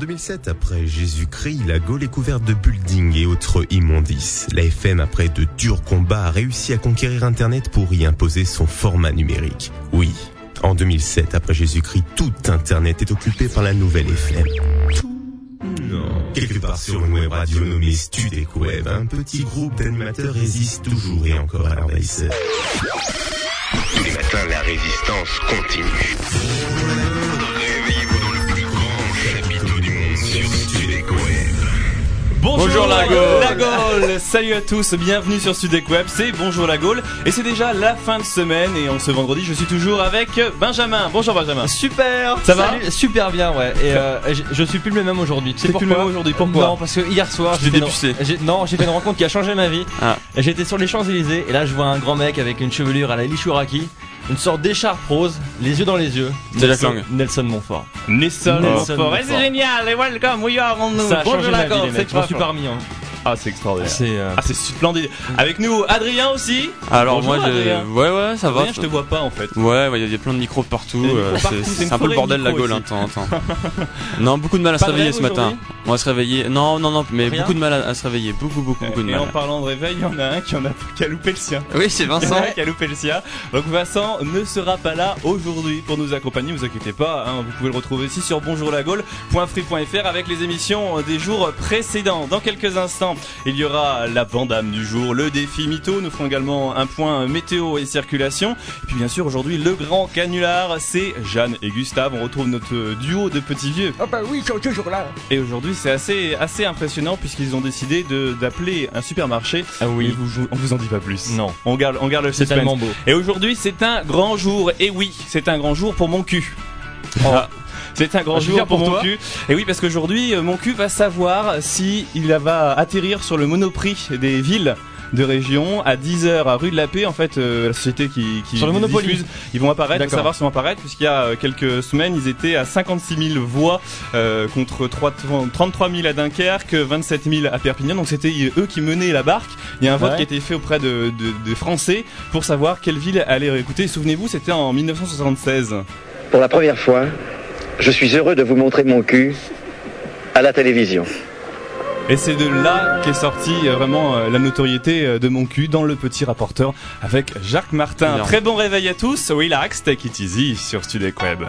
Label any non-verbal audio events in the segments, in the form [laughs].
2007, après Jésus-Christ, la Gaule est couverte de buildings et autres immondices. La FM, après de durs combats, a réussi à conquérir Internet pour y imposer son format numérique. Oui, en 2007, après Jésus-Christ, tout Internet est occupé par la nouvelle FM. Non. Quelque part sur une web radio nommée Studec Web, un petit groupe d'animateurs résiste toujours et encore à l'envahisseur. Tous les matins, la résistance continue. Bonjour, la Gaule. La Gaule Salut à tous, bienvenue sur Studec Web, c'est Bonjour la Gaule et c'est déjà la fin de semaine et en ce vendredi je suis toujours avec Benjamin. Bonjour Benjamin. Super Ça va Salut, Super bien, ouais. Et euh, je, je suis plus le même aujourd'hui. Tu sais T'es plus pourquoi le même aujourd'hui, pourquoi Non, parce que hier soir, j'ai une- Non, j'ai fait une rencontre qui a changé ma vie. Ah. J'étais sur les Champs-Élysées et là, je vois un grand mec avec une chevelure à la Lichouraki, une sorte d'écharpe rose, les yeux dans les yeux. C'est Jack Nelson- Lang. Nelson Montfort. Nelson Nelson Montfort. Montfort. Et c'est génial et welcome, we are on Ça a Bonjour changé la vie, les mecs. Je m'en suis remis. hein. Ah c'est extraordinaire. C'est. euh, Ah c'est splendide. Avec nous Adrien aussi. Alors Bonjour, moi. Adrien. ouais, ouais, ça va. Adrien je te vois pas en fait. Ouais, il y a- il y a plein de micros partout. Euh, c'est, un peu le bordel la Gaule, hein, ici. de temps [laughs] non, beaucoup de mal à se réveiller ce matin. On va se réveiller. Non, non, non, mais Rien beaucoup de mal à, à se réveiller. Beaucoup, beaucoup, beaucoup de Et en mal. parlant de réveil, il y en a un qui, en a, [laughs] qui a loupé le sien. Oui, c'est Il y en a Vincent. un [laughs] qui a loupé le sien. Donc Vincent ne sera pas là aujourd'hui pour nous accompagner. Vous inquiétez pas, hein, vous pouvez le retrouver aussi sur bonjourlagaule.free.fr avec les émissions des jours précédents. Dans quelques instants, il y aura la vandame du jour, le défi mytho. Nous ferons également un point météo et circulation. Et puis bien sûr aujourd'hui le grand canular, c'est Jeanne et Gustave. On retrouve notre duo de petits vieux. Ah bah oui, ils sont toujours là. Et aujourd'hui c'est assez assez impressionnant puisqu'ils ont décidé de d'appeler un supermarché. Ah oui. vous, on vous en dit pas plus. Non. On garde on garde le C'est suspense. tellement beau. Et aujourd'hui, c'est un grand jour. Et oui, c'est un grand jour pour mon cul. Ah. C'est un grand Ah, jour pour, pour mon toi. cul. Et oui, parce qu'aujourd'hui, euh, mon cul va savoir si il va atterrir sur le monoprix des villes de région à 10h à rue de la Paix en fait euh, la société qui, qui Sur le Monopoly. diffuse, ils vont apparaître savoir s'ils vont apparaître puisqu'il y a euh, quelques semaines ils étaient à 56 000 voix euh, contre 3 33 000 à Dunkerque 27 000 à Perpignan donc c'était eux qui menaient la barque il y a un vote Ouais. qui a été fait auprès de, de- des Français pour savoir quelle ville allait écouter souvenez-vous c'était en 1976 Pour la première fois, je suis heureux de vous montrer mon cul à la télévision. Et c'est de là qu'est sortie euh, vraiment euh, la notoriété euh, de mon cul dans le petit rapporteur avec Jacques Martin. Bien. Très bon réveil à tous. Relax, take it easy sur Studek Web.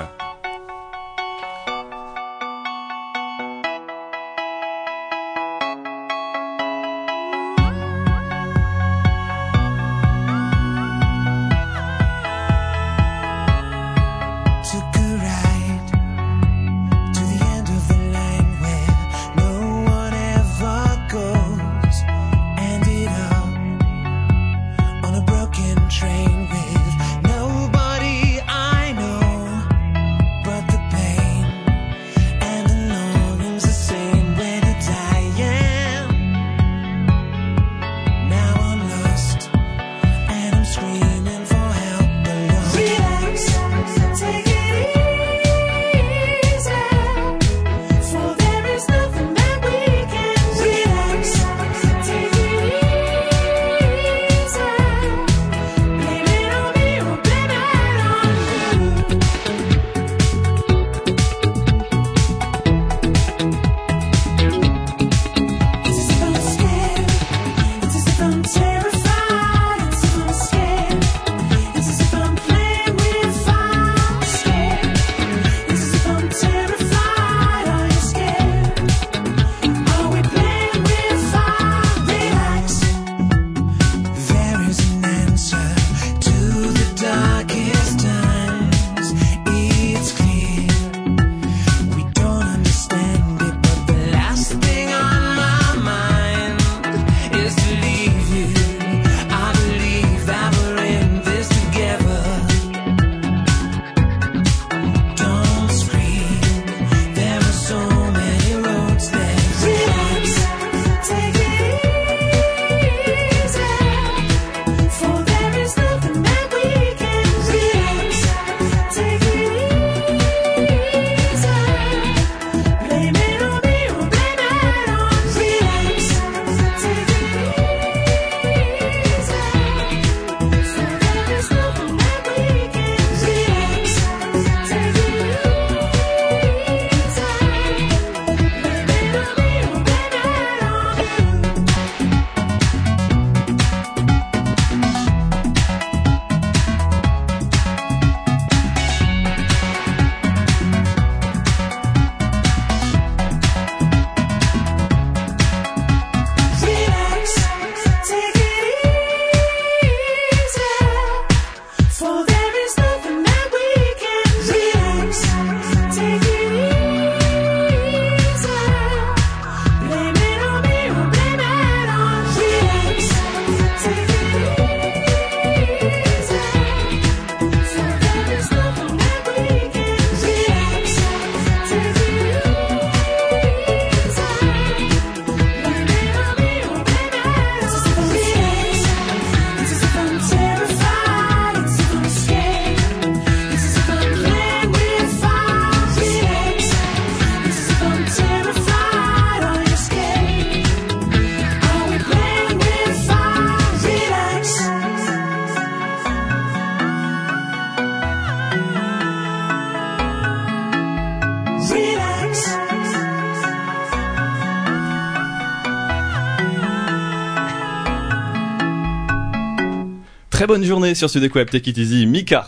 Très bonne journée sur Sud Web Take It Easy, Mika.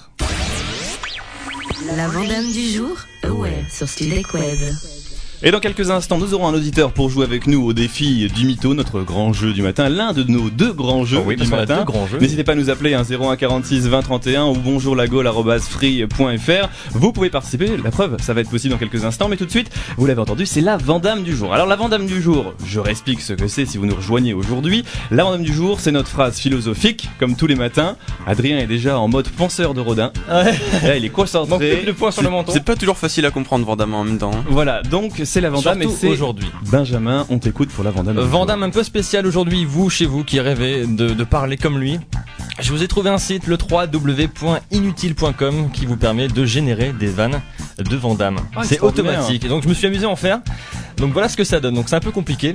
La Vandame du jour, Aware sur Studek Web. Et dans quelques instants, nous aurons un auditeur pour jouer avec nous au défi du mytho, notre grand jeu du matin, l'un de nos deux grands jeux Ah oui, du matin. N'hésitez pas à nous appeler un 01 46 20 31 ou bonjourlagole@free.fr. Vous pouvez participer, la preuve, ça va être possible dans quelques instants, mais tout de suite, vous l'avez entendu, c'est la Vandame du jour. Alors la Vandame du jour, je réexplique ce que c'est si vous nous rejoignez aujourd'hui. La Vandame du jour, c'est notre phrase philosophique, comme tous les matins. Adrien est déjà en mode penseur de Rodin. Ouais. Là, il est concentré. [laughs] le point sur le menton. C'est pas toujours facile à comprendre Vandame en même temps. hein. Voilà, donc c'est la Vandame et c'est aujourd'hui. Benjamin, on t'écoute pour la Vandame. Vandame un peu spécial aujourd'hui, vous chez vous qui rêvez de, de parler comme lui. Je vous ai trouvé un site, le www.inutile.com, qui vous permet de générer des vannes de Vandame. Ah, c'est automatique. Et donc je me suis amusé à en faire. Donc voilà ce que ça donne. Donc c'est un peu compliqué.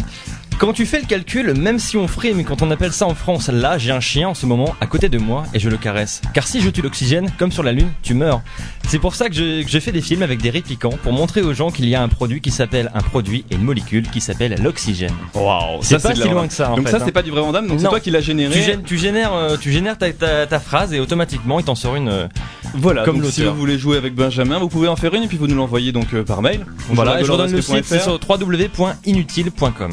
Quand tu fais le calcul, même si on frime, quand on appelle ça en France, là j'ai un chien en ce moment à côté de moi et je le caresse. Car si je tue l'oxygène, comme sur la Lune, tu meurs. C'est pour ça que je, que je fais des films avec des répliquants pour montrer aux gens qu'il y a un produit qui s'appelle un produit et une molécule qui s'appelle l'oxygène. Waouh, C'est pas si loin que ça en Donc fait. ça, c'est hein. pas du vrai Vandame, donc c'est toi qui l'as généré. Tu, gênes- tu génères, euh, tu génères ta, ta- ta phrase et automatiquement il t'en sort une. euh, Voilà, Comme donc si l'auteur. vous voulez jouer avec Benjamin, vous pouvez en faire une et puis vous nous l'envoyez donc euh, par mail. voilà, et je redonne le site, c'est sur www.inutile.com.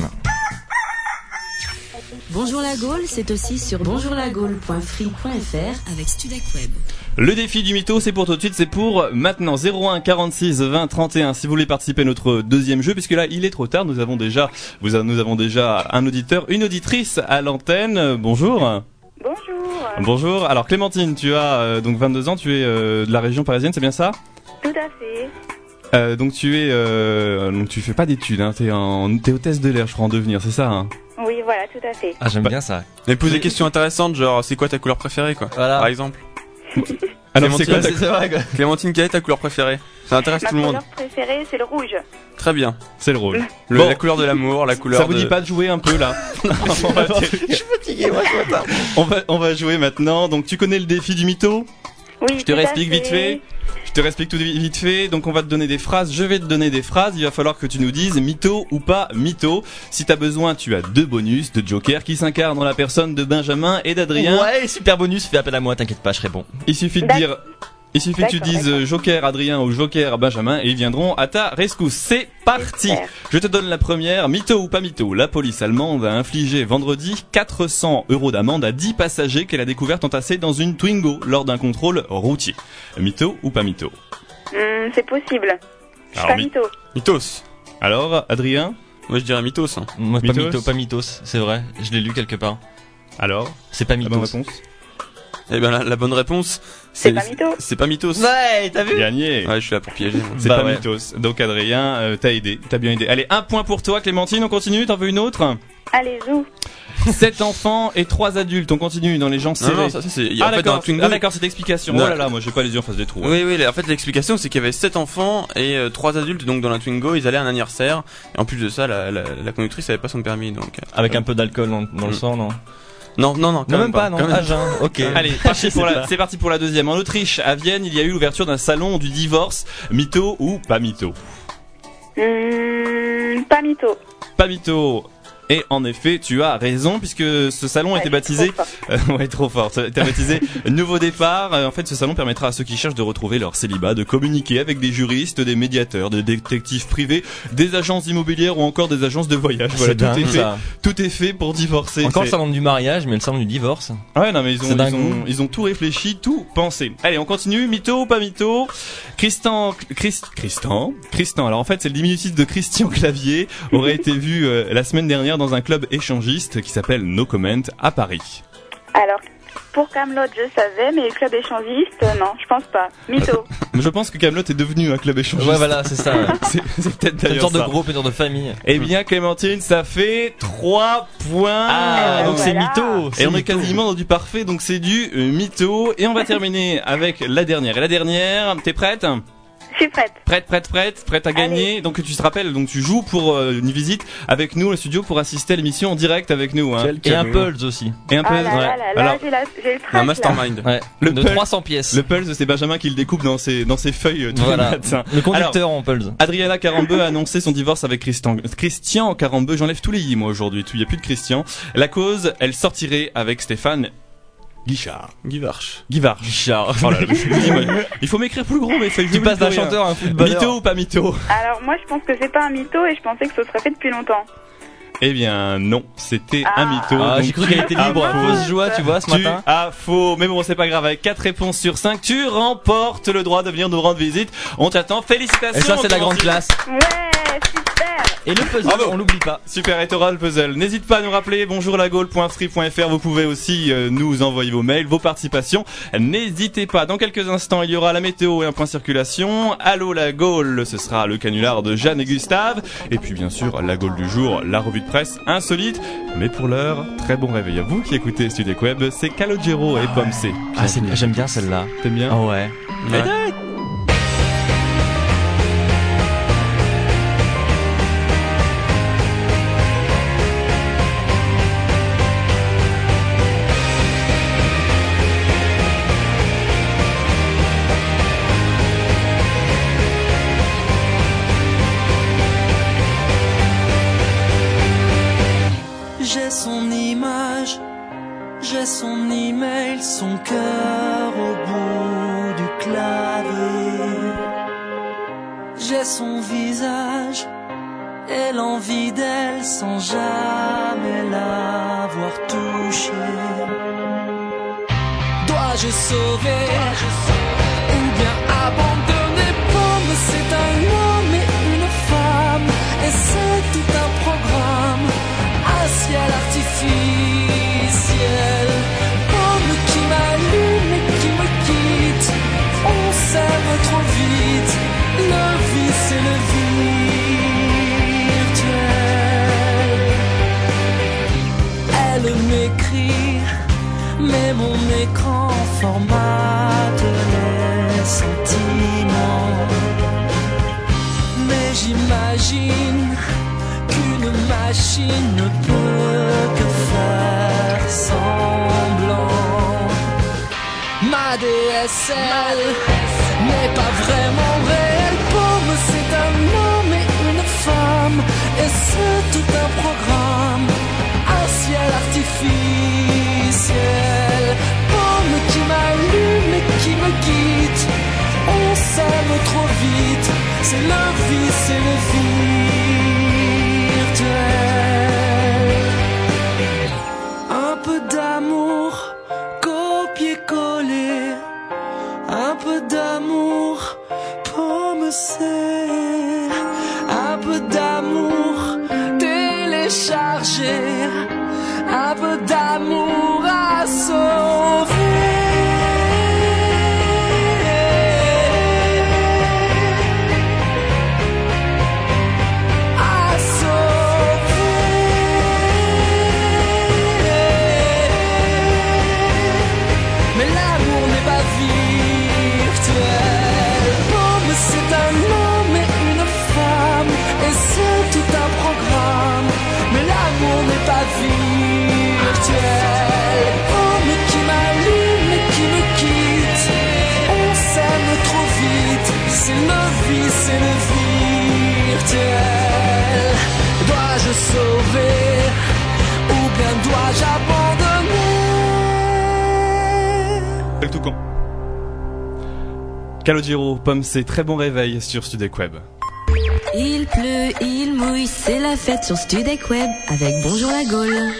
Bonjour la Gaule, c'est aussi sur bonjourlagaule.free.fr avec Studek Web. Le défi du mytho, c'est pour tout de suite, c'est pour maintenant 01 46 20 31. Si vous voulez participer à notre deuxième jeu, puisque là il est trop tard, nous avons déjà, vous nous avons déjà un auditeur, une auditrice à l'antenne. Euh, Bonjour. Bonjour, Bonjour. Alors Clémentine, tu as euh, donc 22 ans, tu es euh, de la région parisienne, c'est bien ça? Tout à fait. euh, Donc tu es, euh, donc tu fais pas d'études, hein, t'es en, t'es hôtesse de l'air, je crois en devenir, c'est ça hein? Oui, voilà, tout à fait. Ah, j'aime Bah, bien ça. Mais pose des questions intéressantes, genre c'est quoi ta couleur préférée quoi? Voilà. Par exemple. Alors c'est quoi Clémentine, ta... c'est vrai quoi. Clémentine, quelle est ta couleur préférée Ça intéresse Ma tout le monde. couleur préférée, c'est le rouge. Très bien. C'est le. Le- Bon. La couleur de l'amour, la couleur Ça vous de... dit pas de jouer un peu là on, va, fatigué, moi, ce matin. [laughs] on va on va jouer maintenant. Donc tu connais le défi du mytho? Oui, Je te réexplique vite fait. Je te réexplique tout vi- vite fait. Donc on va te donner des phrases. Je vais te donner des phrases. Il va falloir que tu nous dises mytho ou pas mytho. Si t'as besoin, tu as deux bonus de Joker qui s'incarnent dans la personne de Benjamin et d'Adrien. Ouais, super bonus, fais appel à moi, t'inquiète pas, je réponds. Il suffit de dire. Il suffit que tu dises Joker Adrien ou Joker Benjamin et ils viendront à ta rescousse. C'est parti. Je te donne la première. Mytho ou pas mytho La police allemande a infligé vendredi 400 euros d'amende à 10 passagers qu'elle a découvert entassés dans une Twingo lors d'un contrôle routier. Mytho ou pas mytho? Hmm, c'est possible. Je suis pas mytho. Mythos. Alors, Adrien? Moi je dirais mythos. hein. Moi, pas Mythos? mytho, pas mythos, c'est vrai, je l'ai lu quelque part. Alors? C'est pas La bonne mythos. réponse Eh ben la, la bonne réponse, C'est pas mytho. C'est pas mythos. Ouais, t'as vu Gagné Ouais, je suis là pour piéger. moi. C'est Bah pas ouais. mythos. Donc Adrien, euh, t'as aidé, t'as bien aidé. Allez, un point pour toi Clémentine, on continue, t'en veux une autre Allez, zou. 7 [laughs] enfants et 3 adultes, on continue dans les gens Non, serrés. non, ça, ça, c'est. il y a- ah d'accord, ah, d'accord, cette explication. Non. Oh là là, moi j'ai pas les yeux en face des trous. hein. Oui, oui, en fait, l'explication, c'est qu'il y avait 7 enfants et 3 adultes, donc dans la Twingo, ils allaient à un anniversaire. Et en plus de ça, la, la, la conductrice avait pas son permis, donc. euh, Avec un peu d'alcool dans, dans le Mm. sang, non? Non, non, non, quand Non, même pas, non. quand même Ah, ok. Allez, [laughs] parti pour la- c'est parti pour la deuxième. En Autriche, à Vienne, il y a eu l'ouverture d'un salon du divorce. Mytho ou pas mytho? Hmm, pas mytho. Pas mytho. Et en effet, tu as raison, puisque ce salon Ouais, était je suis baptisé trop. [laughs] Euh, ouais, trop fort. Ça a été baptisé [laughs] Nouveau départ. Euh, En fait, ce salon permettra à ceux qui cherchent de retrouver leur célibat de communiquer avec des juristes, des médiateurs, des détectives privés, des agences immobilières ou encore des agences de voyage. Voilà, tout dingue, est fait. ça. Tout est fait pour divorcer. Encore le salon du mariage, mais le salon du divorce. Ouais, non, mais ils ont, ils ont, ils ont tout réfléchi, tout pensé. Allez, on continue. Mytho ou pas mytho Christian, Christ, Christian, Christian. Alors en fait, c'est le diminutif de Christian Clavier aurait été vu euh, la semaine dernière dans un club échangiste qui s'appelle No Comment à Paris. Alors, pour Camelot, je savais, mais le club échangiste, euh, non, je pense pas. Mytho. Mais [laughs] je pense que Camelot est devenu un club échangiste. Ouais, voilà, c'est ça. [laughs] C'est c'est peut-être C'est une d'ailleurs sorte de groupe, une sorte de famille. Eh bien, Clémentine, ça fait 3 points. Ah, donc c'est mytho. Et on est quasiment dans du parfait, donc c'est du mytho. Et on va [laughs] terminer avec la dernière. Et la dernière, t'es prête? Je suis prête. Prête, prête, prête, prête à gagner. Donc tu te rappelles, donc tu joues pour euh, une visite avec nous au studio pour assister à l'émission en direct avec nous. Hein. Et un Pulse aussi. Et un Ah puzzle. là là là là, Alors, j'ai la- j'ai le Un mastermind. Ouais. Le de Pulse. 300 pièces. le puzzle, c'est Benjamin qui le découpe dans ses dans ses feuilles euh, tous les Voilà. matins. Le conducteur en Pulse. Adriana Carambeu a annoncé son divorce avec Christian, Christian Carambeu. J'enlève tous les i moi aujourd'hui. Il n'y a plus de Christian. La cause, elle sortirait avec Stéphane Guichard. Guivarch. Guivard. Guichard. Oh là là, je me dis, moi, [laughs] il faut m'écrire plus gros, mais il faut Tu passes d'un chanteur à un footballeur. Mytho ou pas mytho? Alors moi je pense que c'est pas un mytho et je pensais que ce serait fait depuis longtemps. Eh bien non, c'était Ah. un mytho. Ah, j'ai cru qu'elle était libre. as Fausse faux. joie, tu vois, ce Tu matin. as faux, mais bon, c'est pas grave. Avec 4 réponses sur 5, tu remportes le droit de venir nous rendre visite. On t'attend. Félicitations. Et ça, c'est la grande classe. Ouais, super. Et le puzzle, Bravo. on l'oublie pas. Super, et t'auras le puzzle. N'hésite pas à nous rappeler bonjour lagaule.free.fr. Vous pouvez aussi euh, nous envoyer vos mails, vos participations. N'hésitez pas. Dans quelques instants, il y aura la météo et un point circulation. Allô la Gaule, ce sera le canular de Jeanne et Gustave. Et puis bien sûr, la Gaule du jour, la revue de presse insolite. Mais pour l'heure, très bon réveil à vous qui écoutez Studio Web. C'est Calogero et Pomme C. Ah, c'est- j'aime bien celle-là. T'aimes bien? Ah ouais. Ouais. Et l'envie d'elle sans jamais l'avoir touchée. Dois-je sauver? Calogero, Pomme C, très bon réveil sur Studek Web. Il pleut, il mouille, c'est la fête sur Studek Web avec Bonjour la Gaule.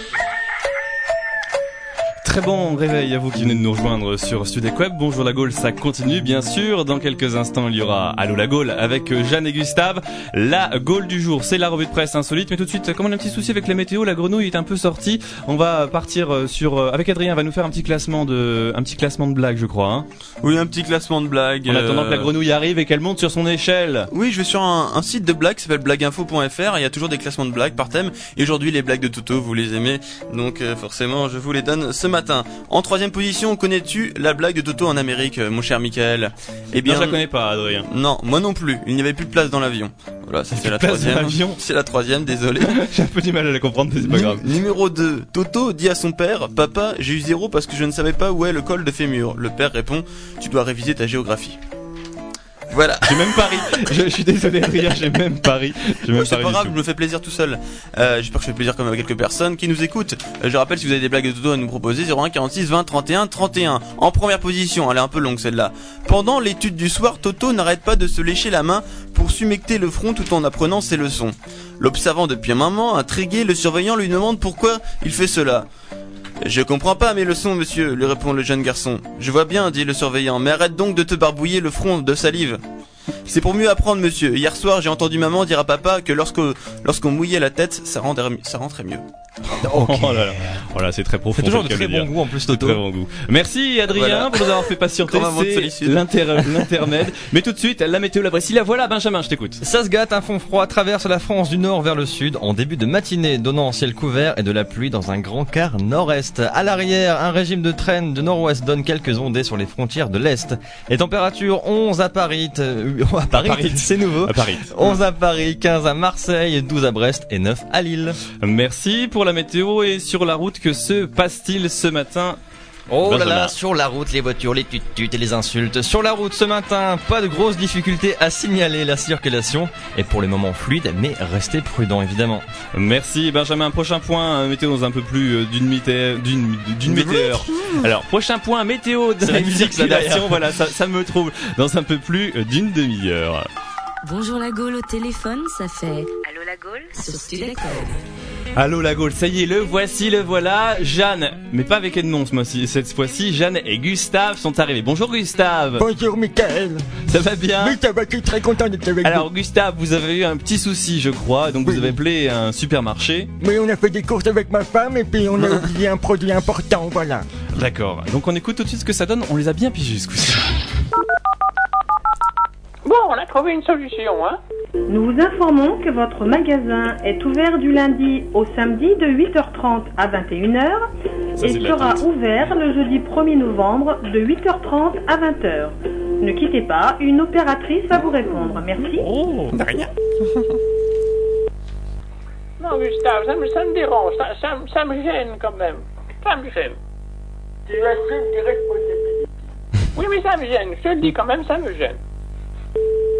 Très bon réveil à vous qui venez de nous rejoindre sur Studek Web. Bonjour la Gaule, ça continue bien sûr. Dans quelques instants, il y aura Allô la Gaule avec euh, Jeanne et Gustave. La Gaule du jour, c'est la revue de presse insolite. Mais tout de suite, comme on a un petit souci avec la météo, la grenouille est un peu sortie. On va partir euh, sur euh, avec Adrien, on va nous faire un petit classement de un petit classement de blagues, je crois. Hein. Oui, un petit classement de blagues. En attendant que la grenouille arrive et qu'elle monte sur son échelle. Oui, je vais sur un, un site de blagues qui s'appelle blagueinfo.fr. Il y a toujours des classements de blagues par thème. Et aujourd'hui, les blagues de Toto, vous les aimez. Donc, euh, forcément, je vous les donne ce matin. Matin. En troisième position, connais-tu la blague de Toto en Amérique, mon cher Michael Eh Bien, je la connais pas, Adrien. non, moi non plus. Il n'y avait plus de place dans l'avion. Voilà, ça c'est la troisième. l'avion C'est la troisième, désolé. [laughs] J'ai un peu du mal à la comprendre, mais c'est pas grave. Num- Numéro 2. Toto dit à son père, Papa, j'ai eu zéro parce que je ne savais pas où est le col de fémur. Le père répond, Tu dois réviser ta géographie. Voilà. J'ai même pas ri. Je, je suis désolé, Adrien, j'ai même pas ri. J'ai même c'est pas du grave, tout. je me fais plaisir tout seul. Euh, J'espère que je fais plaisir comme à quelques personnes qui nous écoutent. Euh, je rappelle si vous avez des blagues de Toto à nous proposer 01 46 20 31 31. En première position, elle est un peu longue celle-là. Pendant l'étude du soir, Toto n'arrête pas de se lécher la main pour s'humecter le front tout en apprenant ses leçons. L'observant depuis un moment, intrigué, le surveillant lui demande pourquoi il fait cela. Je comprends pas mes leçons, monsieur, lui répond le jeune garçon. Je vois bien, dit le surveillant, mais arrête donc de te barbouiller le front de salive. C'est pour mieux apprendre, monsieur. Hier soir, j'ai entendu maman dire à papa que lorsque lorsqu'on mouillait la tête, ça, rendrait- ça rentrait mieux. Oh là là, oh là, c'est très profond. C'est toujours de très bon dire. goût en plus, Toto. Très bon goût. Merci Adrien Voilà. pour nous avoir fait patienter. Un C'est [laughs] l'intermède. Mais tout de suite, la météo la voici. La voilà, Benjamin, je t'écoute. Ça se gâte, un fond froid traverse la France du nord vers le sud en début de matinée, donnant en ciel couvert et de la pluie dans un grand quart nord-est. À l'arrière, un régime de traîne de nord-ouest donne quelques ondées sur les frontières de l'est. Les températures 11 à Paris, à Paris, Paris. c'est nouveau. À Paris. 11 à Paris, 15 à Marseille, 12 à Brest et 9 à Lille. Merci pour la météo et sur la route, que se passe-t-il ce matin Oh là là, sur la route, les voitures, les tut et les insultes. Sur la route ce matin, pas de grosses difficultés à signaler. La circulation est pour le moment fluide, mais restez prudent évidemment. Merci Benjamin. Prochain point euh, météo dans un peu plus euh, d'une météo d'une d'une météo. Alors prochain point météo de la musique, circulation. Voilà, ça, ça me trouve dans un peu plus euh, d'une demi-heure. Bonjour la Gaule au téléphone, ça fait Allô la Gaule? Sur Allô la Gaule, ça y est, le voici, le voilà. Jeanne, mais pas avec Edmond ce cette fois-ci, Jeanne et Gustave sont arrivés. Bonjour Gustave. Bonjour Michael. Ça va bien Oui, ça va, je suis très content d'être avec Alors Gustave, vous avez eu un petit souci, je crois, donc vous avez appelé un supermarché. Oui, on a fait des courses avec ma femme et puis on a [laughs] oublié un produit important, voilà. D'accord. Donc on écoute tout de suite ce que ça donne. On les a bien pigés ce coup-ci. Bon, on a trouvé une solution, hein. Nous vous informons que votre magasin est ouvert du lundi au samedi de 8h30 à 21h Ça, et c'est de la sera tente. ouvert le jeudi 1er novembre de 8h30 à 20h. Ne quittez pas, une opératrice va vous répondre. Merci. Oh, Rien. [laughs] Non, Gustave, ça me, ça me dérange, ça, ça, me- ça me gêne quand même. Ça me gêne. Tu assumes tes responsabilités. Oui, mais ça me gêne, je te le dis quand même, ça me gêne.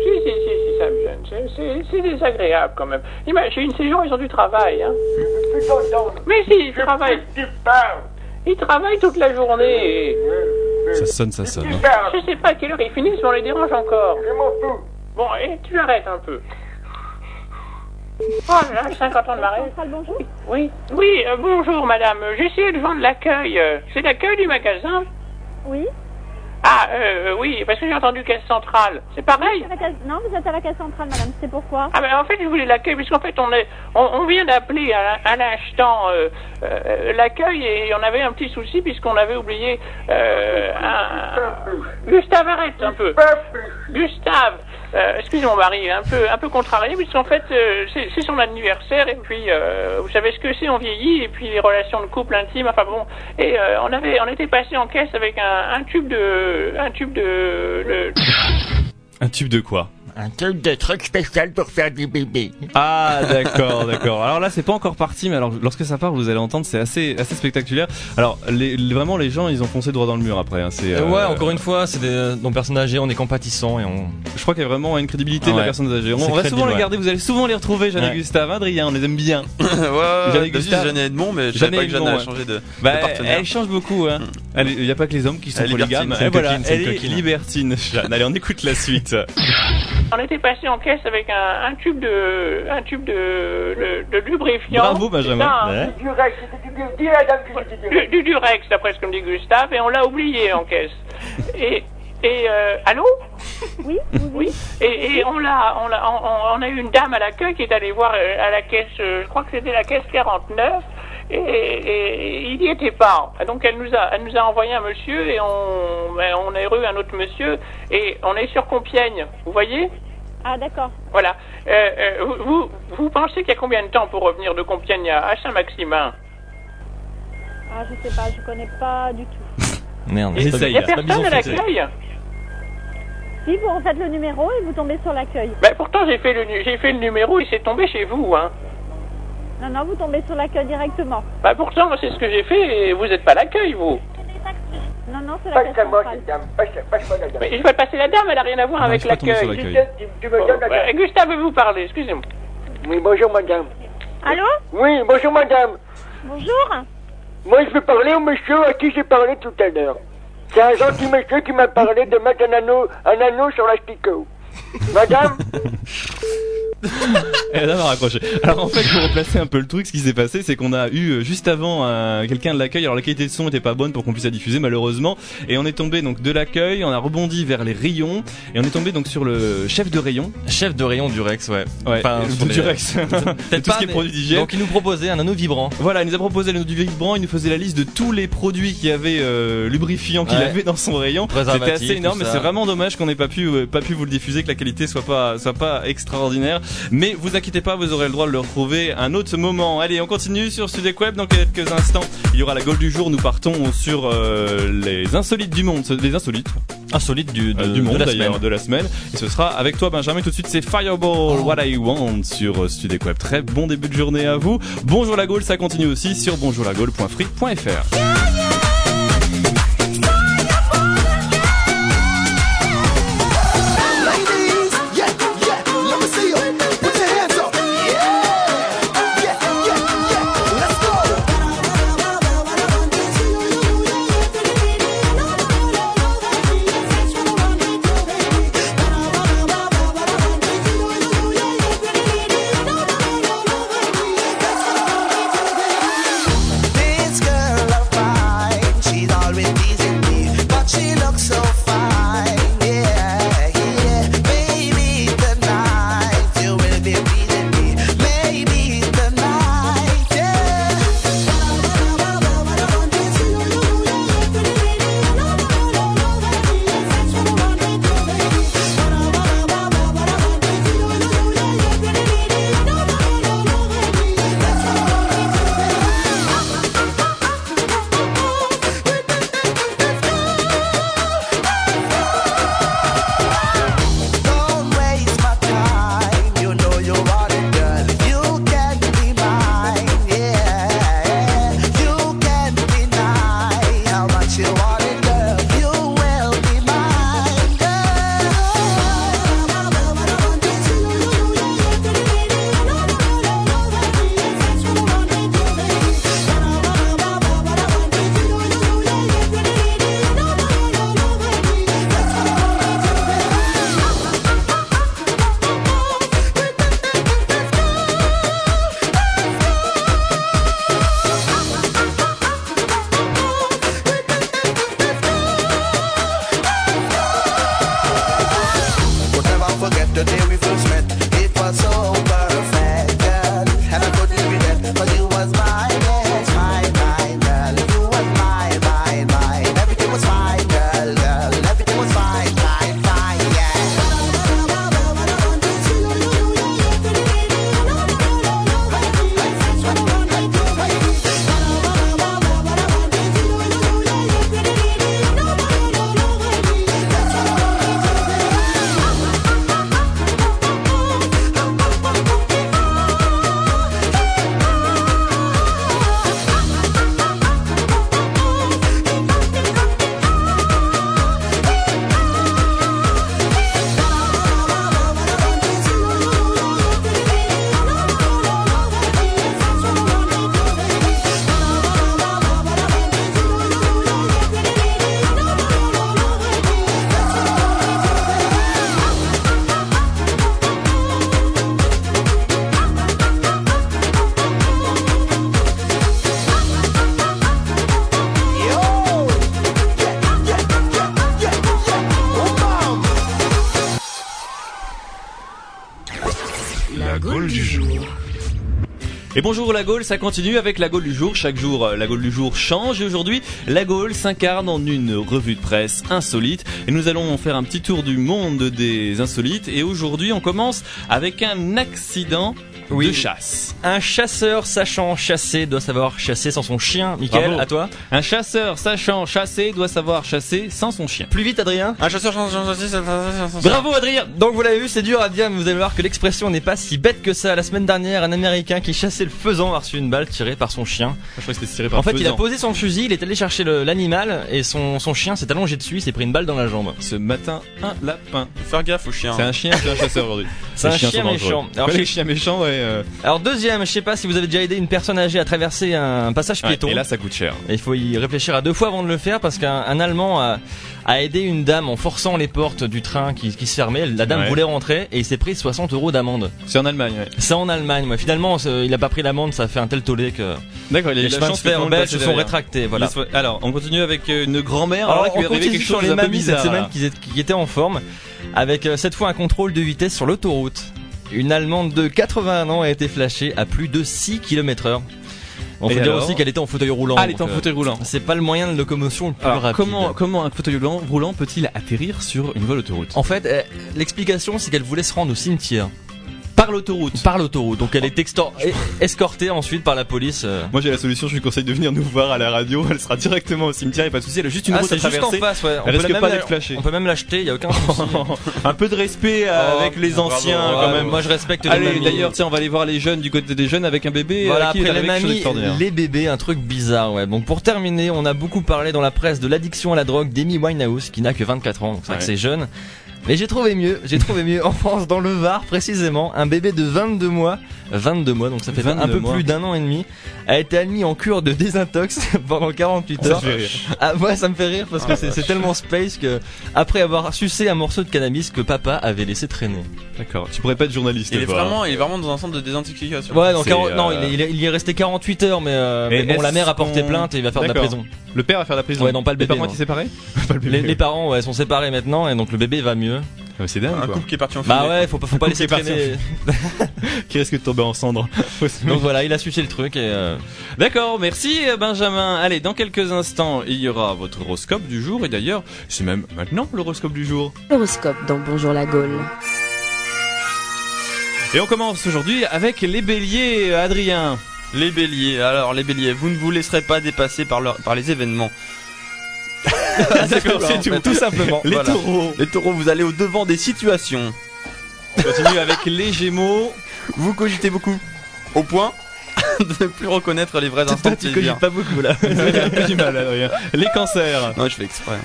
Si, si, si, si, ça me gêne. C'est- désagréable quand même. Imagine, ces gens, ils ont du travail, hein. Mais si, ils travaillent. Tu parles. Ils travaillent toute la journée. et Ça sonne, ça sonne. Hein. Je sais pas à quelle heure ils finissent, mais on les dérange encore. Je m'en fous. Bon, et tu arrêtes un peu. Oh là là, 50 ans de mariage. bonjour. Oui, oui, euh, bonjour madame. Essayé de joindre l'accueil. C'est l'accueil du magasin Oui. Ah, euh, oui, parce que j'ai entendu caisse centrale. C'est pareil Non, vous êtes à la case centrale, madame? C'est pourquoi? Ah ben en fait je voulais l'accueil parce qu'en fait on est on, on vient d'appeler à, à l'instant euh, euh, l'accueil et on avait un petit souci puisqu'on avait oublié euh, un... Gustave arrête un peu. Gustave euh, excusez mon mari un peu un peu contrarié puisqu'en fait euh, c'est son anniversaire et puis euh, vous savez ce que c'est on vieillit et puis les relations de couple intimes enfin bon. Et on avait on était passé en caisse avec un, tube de un tube de- Un tube de quoi? Un truc de truc spécial pour faire des bébés. Ah d'accord, [laughs] d'accord. Alors là c'est pas encore parti, mais alors lorsque ça part, vous allez entendre, c'est assez, assez spectaculaire. Alors les, les- vraiment les gens, ils ont foncé droit dans le mur après. hein. C'est, Euh, euh, ouais, encore une fois, c'est des donc personnes âgées, on est compatissants et on. Je crois qu'il y a vraiment une crédibilité de Ouais. la personne âgée. On va souvent les ouais. garder, vous allez souvent les retrouver, Jeanne et Ouais. Gustave, Adrien, on les aime bien. [laughs] ouais, Jeanne et Gustave. Jeanne et Edmond, mais je Jeanne savais pas et que Jeanne Edmond, a changé de, Bah, de partenaire. elle change beaucoup. Hein. Il n'y a pas que les hommes qui sont Elle est polygames. Et elle est libertine, Jeanne. Allez, on écoute la suite. [laughs] On était passé en caisse avec un, un tube de un tube de, de, de lubrifiant? Bravo, Benjamin. Ça, hein? Ouais. Du reste, du- du- dis à la dame que c'était du Du, du Durex, d'après ce que me dit Gustave, et on l'a oublié en caisse. [laughs] Et et euh, allô? Oui, Oui. Et, et on l'a on l'a on, on a eu une dame à l'accueil qui est allée voir euh, à la caisse, euh, je crois que c'était la caisse 49. Et, et il n'y était pas. Donc elle nous a, elle nous a envoyé un monsieur et on, ben, on a eu un autre monsieur et on est sur Compiègne. Vous voyez? Ah, d'accord. Voilà. Euh, euh, vous, vous, pensez qu'il y a combien de temps pour revenir de Compiègne à Saint-Maximin? Ah, je sais pas, je connais pas du tout. [laughs] Merde, Il c'est pas- y a personne à l'accueil? Si vous refaites le numéro et vous tombez sur l'accueil. Ben pourtant j'ai fait le j'ai fait le numéro et c'est tombé chez vous hein. Non, non, vous tombez sur l'accueil directement. Bah pourtant c'est ce que j'ai fait et vous êtes pas à l'accueil vous. Non, non, c'est l'accueil central. Mais je vais passer la dame, elle a rien à voir Non, avec je suis pas tombé sur l'accueil. l'accueil. Tu- tu me donnes la dame. Gustave veut vous parler, excusez-moi. Oui, bonjour madame. Allô Oui, bonjour madame. Bonjour Moi je veux parler au monsieur à qui j'ai parlé tout à l'heure. C'est un gentil monsieur qui m'a parlé de mettre un anneau, un anneau sur l'asticot. Madame Elle a raccroché. Alors en fait, pour replacer un peu le truc, ce qui s'est passé, c'est qu'on a eu euh, juste avant euh, quelqu'un de l'accueil. Alors la qualité de son était pas bonne pour qu'on puisse la diffuser malheureusement, et on est tombé donc de l'accueil, on a rebondi vers les rayons, et on est tombé donc sur le chef de rayon. Chef de rayon du Rex, ouais. Ouais, Enfin, sur du Rex. [laughs] Peut-être tout ce qui est mais- produit d'hygiène. Donc il nous proposait un anneau vibrant. Voilà, il nous a proposé le du vibrant, il nous faisait la liste de tous les produits qui avaient euh, lubrifiant qu'il Ouais. avait dans son rayon. C'était Préservatif, assez énorme, tout mais ça. c'est vraiment dommage qu'on n'ait pas pu euh, pas pu vous le diffuser, que la qualité soit pas soit pas extraordinaire. Mais vous inquiétez pas, vous aurez le droit de le retrouver un autre moment. Allez, on continue sur Sudec Web dans quelques instants. Il y aura la Gaule du jour. Nous partons sur euh, les insolites du monde, les insolites insolites du, de, Euh, du monde de la d'ailleurs, semaine. de la semaine. Et ce sera avec toi Benjamin. Tout de suite, c'est Fireball, What I Want sur euh, Sudec Web. Très bon début de journée à vous. Bonjour la Gaule, ça continue aussi sur bonjourlagaule.free.fr. Ladies, bonjour la Gaule, ça continue avec la Gaule du jour. Chaque jour, euh, la Gaule du jour change. Et aujourd'hui, la Gaule s'incarne en une revue de presse insolite. Et nous allons faire un petit tour du monde des insolites. Et aujourd'hui, on commence avec un accident de chasse. Un chasseur sachant chasser doit savoir chasser sans son chien. Michael, Bravo. à toi. Un chasseur sachant chasser doit savoir chasser sans son chien. Plus vite, Adrien. Un chasseur change Bravo Adrien Donc vous l'avez vu, c'est dur à dire, mais vous allez voir que l'expression n'est pas si bête que ça. La semaine dernière, un Américain qui chassait le faisan a reçu une balle tirée par son chien. Je crois que c'était tiré par En fait, il a posé son fusil, il est allé chercher l'animal et son, son chien s'est allongé dessus, il s'est pris une balle dans la jambe. Ce matin, un lapin. Faut faire gaffe aux chiens. C'est un chien, c'est un chasseur aujourd'hui. C'est un chien méchant. Alors, les chiens méchants, ouais. euh, Alors deuxième, je sais pas si vous avez déjà aidé une personne âgée à traverser un passage ouais, piéton. et là, ça coûte cher. Et il faut y réfléchir à deux fois avant de le faire parce qu'un un Allemand a, a aidé une dame en forçant les portes du train qui, qui se fermaient. La dame Ouais. voulait rentrer et il s'est pris 60 euros d'amende. C'est en Allemagne, ouais. C'est en Allemagne. ouais. Finalement, il a pas pris l'amende, ça a fait un tel tollé que D'accord, les la chemins belges se sont rétractés. Voilà. Alors, on continue avec euh, une grand-mère. Alors, Alors, là, qui on continue quelque sur chose les mamies cette semaine qui, étaient- qui étaient en forme avec euh, cette fois un contrôle de vitesse sur l'autoroute. Une Allemande de 81 ans a été flashée à plus de 6 km heure. On peut dire aussi qu'elle était en fauteuil roulant. Ah, elle était en euh, fauteuil roulant. C'est pas le moyen de locomotion le plus Alors, rapide. comment, comment un fauteuil roulant, roulant peut-il atterrir sur une voie d'autoroute? En fait, euh, l'explication c'est qu'elle voulait se rendre au cimetière. Par l'autoroute. Par l'autoroute. Donc elle est extor- et- escortée ensuite par la police. euh. Moi j'ai la solution, je lui conseille de venir nous voir à la radio, elle sera directement au cimetière, a pas de souci, elle a juste une Ah, route à c'est juste en traverser. face, ouais. On Elle peut risque même pas la- d'être flashée. On peut même l'acheter, il y a aucun souci. [laughs] un peu de respect euh, Oh, avec les anciens quand même. Moi je respecte les Allez, mamies. d'ailleurs, tiens, on va aller voir les jeunes du côté des jeunes avec un bébé. Voilà, euh, qui est après les mamies, les bébés, un truc bizarre, ouais. Donc pour terminer, on a beaucoup parlé dans la presse de l'addiction à la drogue d'Amy Winehouse, qui n'a que 24 ans, donc c'est vrai que Ouais. c'est jeune. Mais j'ai trouvé mieux, j'ai trouvé mieux. En France, dans le Var précisément, un bébé de 22 mois, 22 mois, donc ça fait 22 un peu mois. plus d'un an et demi, a été admis en cure de désintox [laughs] pendant 48 Ça heures. fait rire. Ah ouais, ça me fait rire parce que Ah, c'est tellement space que après avoir sucé un morceau de cannabis que papa avait laissé traîner. D'accord, tu pourrais pas être journaliste. Il est hein. vraiment, il est vraiment dans un centre de désintoxication. Ouais, donc C'est, 40 non, euh, il, est, il est- il y est resté 48 heures, mais, euh, mais bon, la mère a porté qu'on- plainte et il va faire de la prison. Le père va faire la prison. Ouais, non, pas le Les bébé, parents non. qui séparés [laughs] Pas le bébé. Les, les parents ouais, sont séparés maintenant et donc le bébé va mieux. C'est dingue. Un quoi. couple qui est parti en Bah fumée. ouais, faut pas, faut pas laisser traîner. [laughs] [laughs] Qui risque de tomber en cendres. donc voilà, il a sucé le truc et euh, D'accord, merci euh, Benjamin. Allez, dans quelques instants, il y aura votre horoscope du jour et d'ailleurs, c'est même maintenant l'horoscope du jour. L'horoscope dans Bonjour la Gaule. Et on commence aujourd'hui avec les béliers, euh, Adrien. Les béliers, alors les béliers, vous ne vous laisserez pas dépasser par, leur- par les événements. [laughs] D'accord, c'est tout. tout simplement. Les Voilà. taureaux. Les taureaux, vous allez au devant des situations. On continue avec les gémeaux. Vous cogitez beaucoup. Au point [laughs] de ne plus reconnaître les vrais instants tu cogites pas beaucoup là. [laughs] Un peu du mal, Adrien. Les cancers. Non, je fais exprès.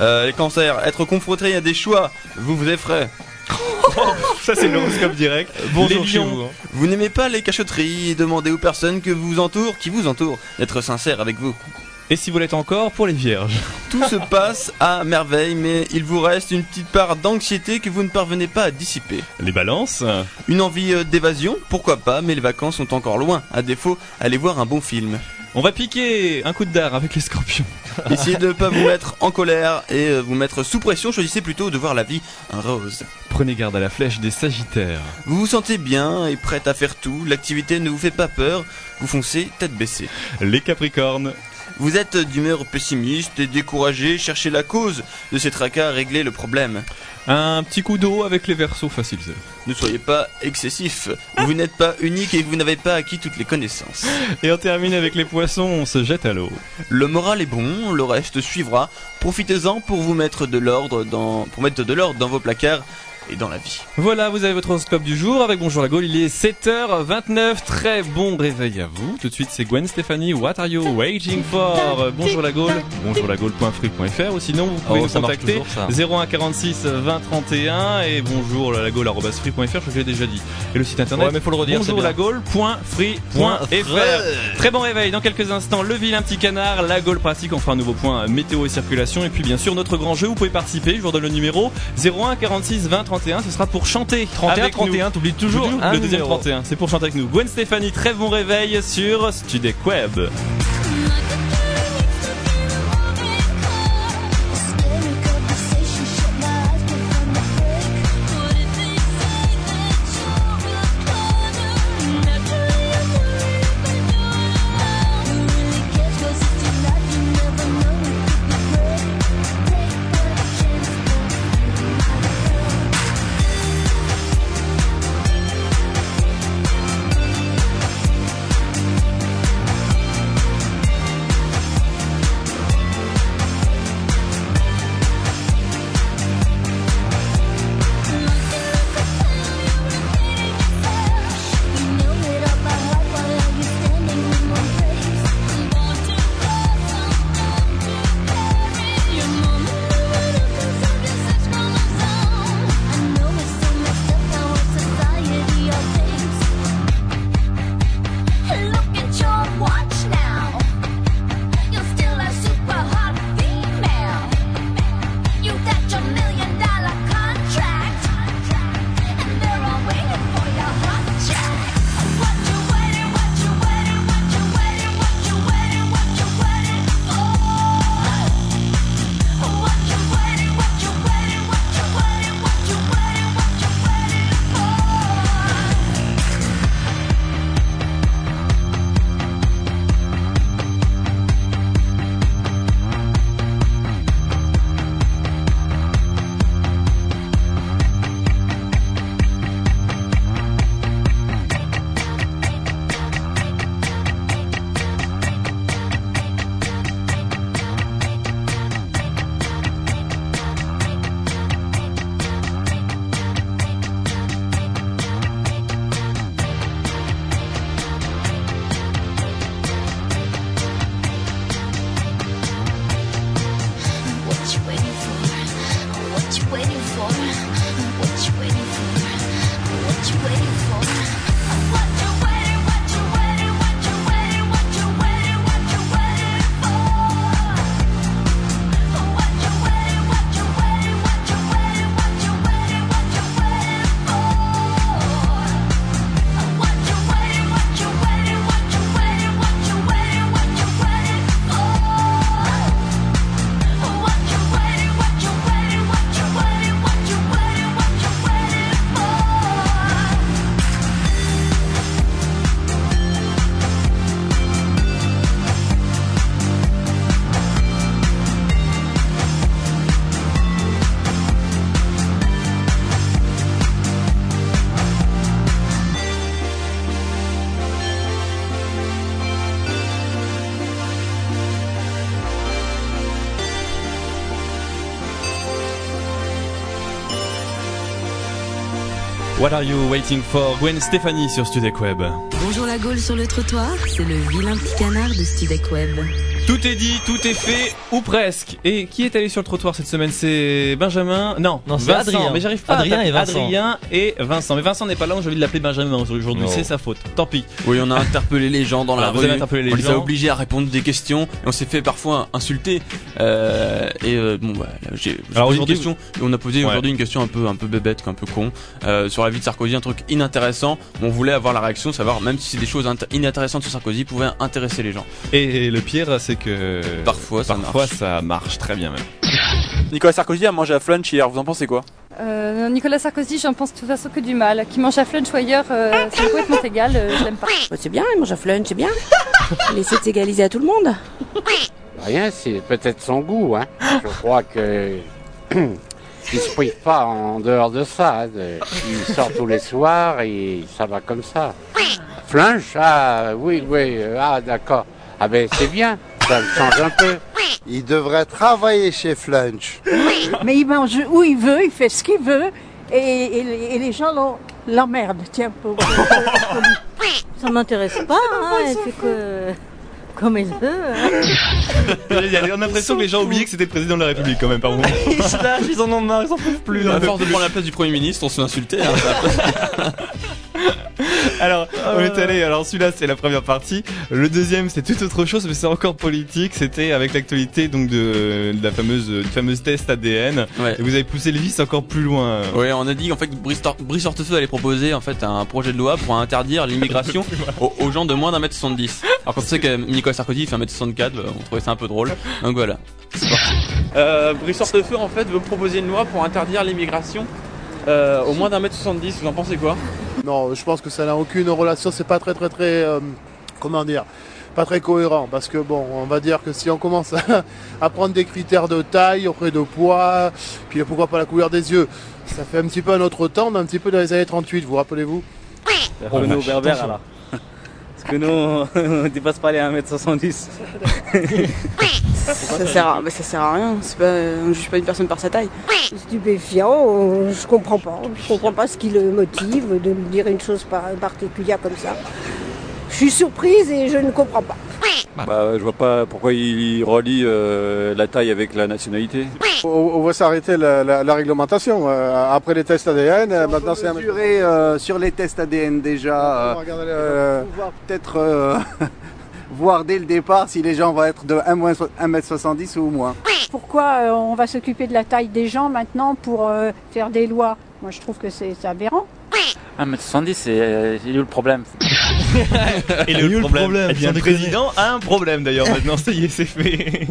Euh, les cancers, être confronté à des choix, vous vous effraie. Ça, c'est l'horoscope direct. Bonjour les chez lions. vous, hein. Vous n'aimez pas les cachotteries et demandez aux personnes que vous entourent, qui vous entourent, d'être sincères avec vous. Et si vous l'êtes encore, pour les vierges. Tout se passe à merveille, mais il vous reste une petite part d'anxiété que vous ne parvenez pas à dissiper. Les balances. Une envie euh, d'évasion, pourquoi pas, mais les vacances sont encore loin. À défaut, allez voir un bon film. On va piquer un coup de dard avec les scorpions. [laughs] Essayez de ne pas vous mettre en colère et euh, vous mettre sous pression, choisissez plutôt de voir la vie en rose. Prenez garde à la flèche des sagittaires. Vous vous sentez bien et prête à faire tout, l'activité ne vous fait pas peur, vous foncez tête baissée. Les capricornes. Vous êtes d'humeur pessimiste et découragé, cherchez la cause de ces tracas, réglez le problème. Un petit coup d'eau avec les versos facile. ça. Ne soyez pas excessif, vous n'êtes pas unique et vous n'avez pas acquis toutes les connaissances. Et on termine avec les poissons, on se jette à l'eau. Le moral est bon, le reste suivra. Profitez-en pour vous mettre de l'ordre dans, pour mettre de l'ordre dans vos placards et dans la vie. Voilà, vous avez votre horoscope du jour avec Bonjour la Gaule. Il est 7h29. Très bon réveil à vous. Tout de suite, c'est Gwen Stéphanie. What are you waiting for? Bonjour la Gaule. Bonjour la Gaule.free.fr ou sinon vous pouvez Oh, nous contacter toujours, ça. 01 46 20 31 et bonjour la Gaule free.fr. Je l'ai déjà dit. Et le site internet. Ouais, mais faut le redire, Bonjour la Gaule.free.fr. Très bon réveil. Dans quelques instants, le vilain petit canard, la Gaule pratique. On fera un nouveau point euh, météo et circulation. Et puis bien sûr notre grand jeu. Vous pouvez participer. Je vous redonne le numéro 01 46 20 31. Ce sera pour chanter 31, avec nous. 31, t'oublies toujours un le deuxième numéro. 31. C'est pour chanter avec nous. Gwen Stéphanie, très bon réveil sur Studek Web. What are you waiting for? Gwen Stéphanie sur Studek Web. Bonjour la Gaule sur le trottoir, c'est le vilain petit canard de Studek Web. Tout est dit, tout est fait, ou presque. Et qui est allé sur le trottoir cette semaine C'est Benjamin Non, Non, c'est Adrien. Mais j'arrive pas. Adrien et Vincent. Adrien et Vincent. Mais Vincent n'est pas là, donc j'ai envie de l'appeler Benjamin aujourd'hui. C'est sa faute. Tant pis. Oui, on a interpellé les gens dans la rue. avez interpellé les on les a obligés à répondre des questions et on s'est fait parfois insulter. Euh, et euh, bon, j'ai posé une question. on a posé Ouais. aujourd'hui une question un peu, un peu bébête, un peu con, euh, sur la vie de Sarkozy, un truc inintéressant. On voulait avoir la réaction, savoir même si c'est des choses inté- inintéressantes sur Sarkozy, pouvaient intéresser les gens. Et le pire, c'est que Parfois, ça parfois marche. ça marche très bien même. Nicolas Sarkozy a mangé à flunch hier, vous en pensez quoi? Euh, Nicolas Sarkozy, j'en pense de toute façon que du mal. Qui mange à flunch ou ailleurs, euh, c'est complètement égal, euh, je l'aime pas. c'est bien, il mange à flunch, c'est bien. Il essaie de s'égaliser à tout le monde. Rien, c'est peut-être son goût. Hein. Je crois que [clears throat] il se prive pas en dehors de ça. hein, de- Il sort tous les soirs et ça va comme ça. Flunch Ah oui, oui, euh, ah d'accord. Ah ben c'est bien, ça change un peu. Il devrait travailler chez Flunch. Mais il mange où il veut, il fait ce qu'il veut, et, et les- et les gens l'emmerdent. Tiens, pour, pour-. Ça m'intéresse pas, hein, elle fait que... comme elle veut. hein. on a l'impression que les gens oubliaient que c'était le président de la République quand même par moment. [laughs] Ils en ont marre, ils en peuvent plus. À force de prendre la place du Premier ministre, on se fait insulter. hein, [laughs] [laughs] Alors, on est allé. Alors, celui-là, c'est la première partie. Le deuxième, c'est tout autre chose, mais c'est encore politique. C'était avec l'actualité donc de, de la fameuse, fameuse test ADN. Ouais. Et vous avez poussé le vice encore plus loin. Ouais, on a dit en fait que Brice Brice Hortefeux allait proposer en fait un projet de loi pour interdire l'immigration [laughs] aux, aux gens de moins d'un mètre 70. Alors quand on sait que Nicolas Sarkozy fait un mètre 64, bah, on trouvait ça un peu drôle. Donc voilà. C'est parti. Euh, Brice Hortefeux en fait veut proposer une loi pour interdire l'immigration euh, au moins d'un mètre 70. Vous en pensez quoi Non, je pense que ça n'a aucune relation, c'est pas très très très euh, comment dire pas très cohérent parce que bon, on va dire que si on commence à, à prendre des critères de taille, auprès de poids, puis pourquoi pas la couleur des yeux, ça fait un petit peu un autre temps, on est un petit peu dans les années 38, vous rappelez-vous? Berbères attention. là. Parce que nous, [laughs] on dépasse pas les 1m70. Ça sert à, bah, ça sert à rien, pas, on juge pas une personne par sa taille. Stupéfiant, euh, je comprends pas. Je comprends pas ce qui le motive de me dire une chose par- particulière comme ça. Je suis surprise et je ne comprends pas. Bah, je vois pas pourquoi il relie euh, la taille avec la nationalité. On, on va s'arrêter la, la- la réglementation. euh, après les tests ADN, euh, maintenant c'est mesurer euh, sur les tests ADN déjà, euh, euh, peut-être euh, [laughs] voir dès le départ si les gens vont être de 1m70 ou moins. Pourquoi euh, on va s'occuper de la taille des gens maintenant pour euh, faire des lois? Moi, je trouve que c'est c'est aberrant. 1m70, c'est il est où le problème Et [laughs] Il y a eu le le problème, problème, eh bien, le président a un problème d'ailleurs [laughs] maintenant, ça y est, c'est fait.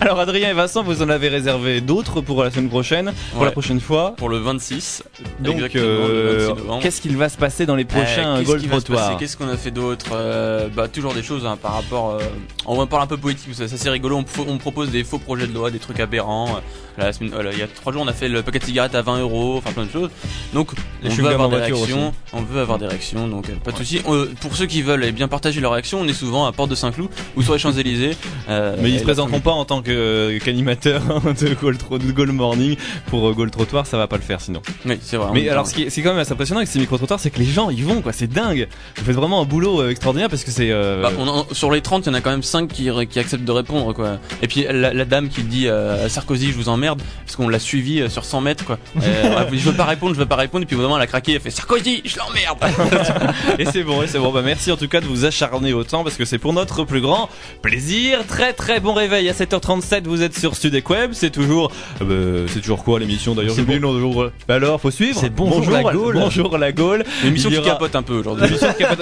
Alors Adrien et Vincent, vous en avez réservé d'autres pour la semaine prochaine, pour Ouais. la prochaine fois. Pour le 26. Donc, euh, le 26 novembre. qu'est-ce qu'il va se passer dans les prochains Euh, va se Trottoir passer Qu'est-ce qu'on a fait d'autre Euh, Bah toujours des choses hein, par rapport. euh, on va parler un peu politique, ça, ça, c'est rigolo. On, pro- on propose des faux projets de loi, des trucs aberrants. Euh, La semaine, euh, il y a trois jours, on a fait le paquet de cigarettes à 20 euros, enfin plein de choses. Donc Les on chewing-gums avoir réactions. On veut avoir des réactions, donc euh, pas de souci. Euh, pour ceux qui veulent bien partager leurs réactions, on est souvent à Porte de Saint-Cloud ou sur les Champs Élysées. Mais ils se présenteront pas en tant que, euh, qu'animateur [laughs] de Gold, Tro- de Gold Morning pour euh, Gold Trottoir, ça va pas le faire sinon. Oui, c'est vrai. Mais alors, ce qui est, quand même assez impressionnant avec ces micro trottoirs, c'est que les gens ils vont quoi, c'est dingue. Vous faites vraiment un boulot euh, extraordinaire parce que c'est. euh, Bah, sur les 30, il y en a quand même 5 qui, qui acceptent de répondre quoi. Et puis la, la dame qui dit euh, Sarkozy, je vous emmerde, parce qu'on l'a suivi euh, sur 100 mètres quoi. Euh, dit, [laughs] je veux pas répondre, je veux pas répondre, et puis vraiment elle a craqué, fait Sarkozy, je l'emmerde. [laughs] et c'est bon, et c'est bon. Bah merci en tout cas de vous acharner autant parce que c'est pour notre plus grand plaisir. Très très bon réveil à 7h37. Vous êtes sur Studek Web. C'est toujours, euh, bah, c'est toujours quoi l'émission d'ailleurs? C'est de jour. Bah alors, faut suivre. C'est Bonjour la Gaule. Bonjour la Gaule. L'émission qui capote un peu aujourd'hui.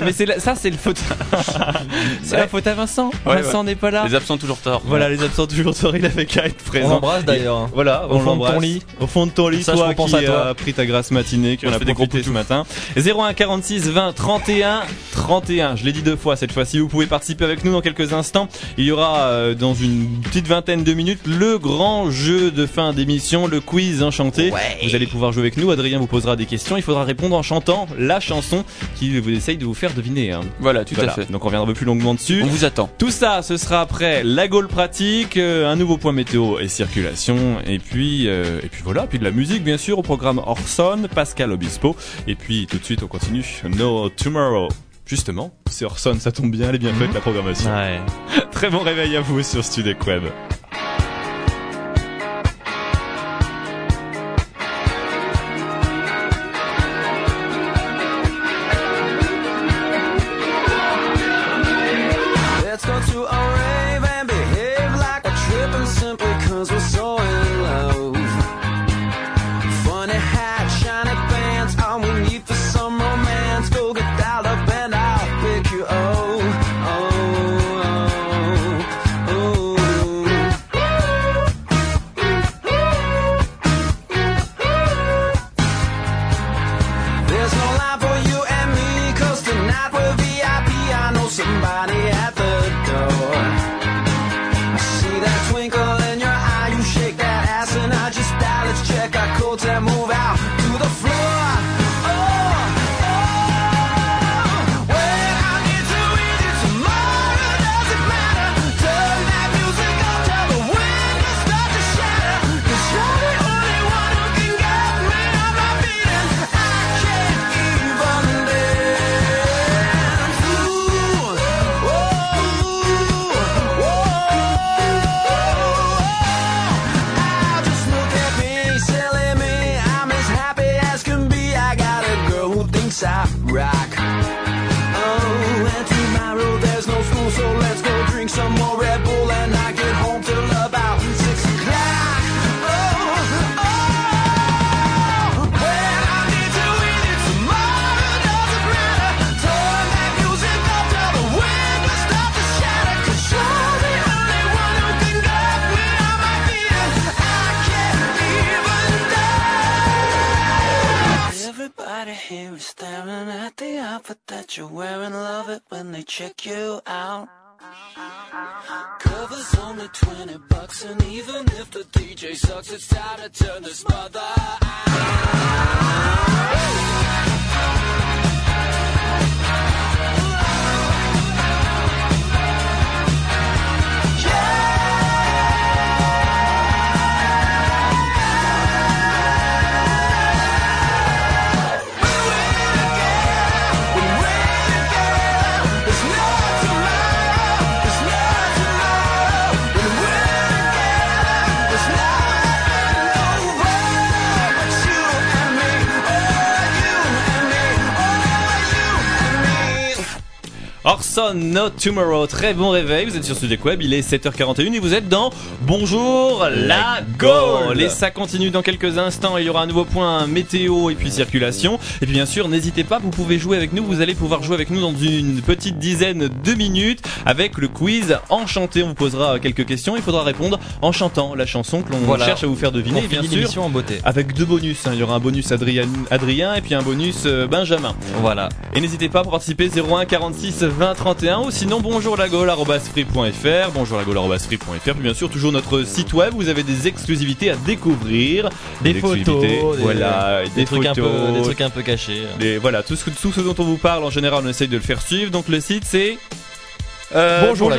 Mais c'est la- ça, c'est le faute. [laughs] c'est la faute à Vincent. Ouais, Vincent ouais. n'est pas là. Les absents toujours tort. Voilà, les absents toujours tard, il avait qu'à être présent. l'embrasse, d'ailleurs, hein. Voilà, Au on fond de ton l'embrasse. lit. Au fond de ton lit, Ça, je toi repense qui à toi. as pris ta grasse matinée, qui On en a se fait des gros profité matin. 01 46 20 31 31. Je l'ai dit deux fois cette fois-ci. Vous pouvez participer avec nous dans quelques instants. Il y aura euh, dans une petite vingtaine de minutes le grand jeu de fin d'émission, le quiz enchanté. Vous allez pouvoir jouer avec nous. Adrien vous posera des questions. Il faudra répondre en chantant la chanson qui vous essaye de vous faire deviner. hein. Voilà, tout à fait. Donc on reviendra un peu plus longuement dessus. On vous attend. Tout ça, ce sera après la Gaule pratique, euh, un nouveau point météo et circulation, et puis euh, et puis voilà, puis de la musique bien sûr au programme Orson, Pascal Obispo, et puis tout de suite, on continue. No Tomorrow. Justement, c'est Orson, ça tombe bien, elle est bien faite la programmation. Ouais. [laughs] Très bon réveil à vous sur Studek Web. You're wearing. Love it when they check you out. Covers only 20 bucks, and even if the DJ sucks, it's time to turn this mother Orson No Tomorrow, très bon réveil, vous êtes sur Studek Web, il est 7h41 et vous êtes dans Bonjour la Gaule Et ça continue dans quelques instants, il y aura un nouveau point météo et puis circulation. Et puis bien sûr, n'hésitez pas, vous pouvez jouer avec nous, vous allez pouvoir jouer avec nous dans une petite dizaine de minutes avec le quiz Enchanté. On vous posera quelques questions, il faudra répondre en chantant la chanson que l'on Voilà. cherche à vous faire deviner. On Et bien sûr, en beauté. avec deux bonus, hein. il y aura un bonus Adrien, Adrien et puis un bonus euh, Benjamin. Voilà. Et n'hésitez pas pour participer 01 46 20 31 ou sinon bonjour la free.fr, bonjour la free.fr, puis bien sûr toujours notre site web, vous avez des exclusivités à découvrir, Des photos, des- voilà, des trucs un peu- des trucs un peu cachés. des- voilà, tout ce, tout ce dont on vous parle en général, on essaye de le faire suivre. Donc le site c'est Euh, Bonjour la.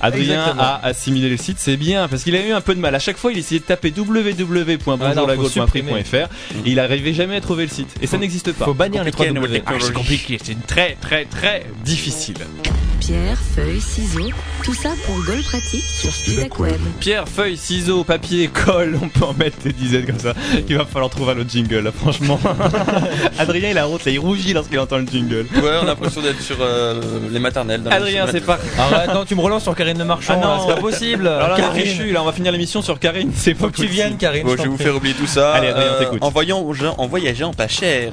Adrien Exactement. a assimilé le site, c'est bien parce qu'il a eu un peu de mal. À chaque fois, il essayait de taper Ah www.bonjourlagaule.free.fr et il arrivait jamais à trouver le site. Et ça n'existe pas. faut bannir les trois W. Ah, c'est compliqué, c'est très très très difficile. Pierre, feuille, ciseaux, tout ça pour Gol pratique sur Studek Web. Pierre, feuille, ciseaux, papier, colle, on peut en mettre des dizaines comme ça. Il va falloir trouver un autre jingle, là, franchement. [laughs] Adrien, il a honte, là, il rougit lorsqu'il entend le jingle. Ouais, on a l'impression d'être sur euh, les maternelles. dans Adrien, c'est pas. Arrête, non, tu me relances sur Karine Le Marchand, Ah non, c'est pas possible. Alors là, Karine. Richu, là, on va finir l'émission sur Karine, c'est pas que tu viennes, Karine. Bon, je vais vous faire oublier tout ça. Allez, Adrien, Euh, t'écoute. en, voyant, en voyageant pas cher.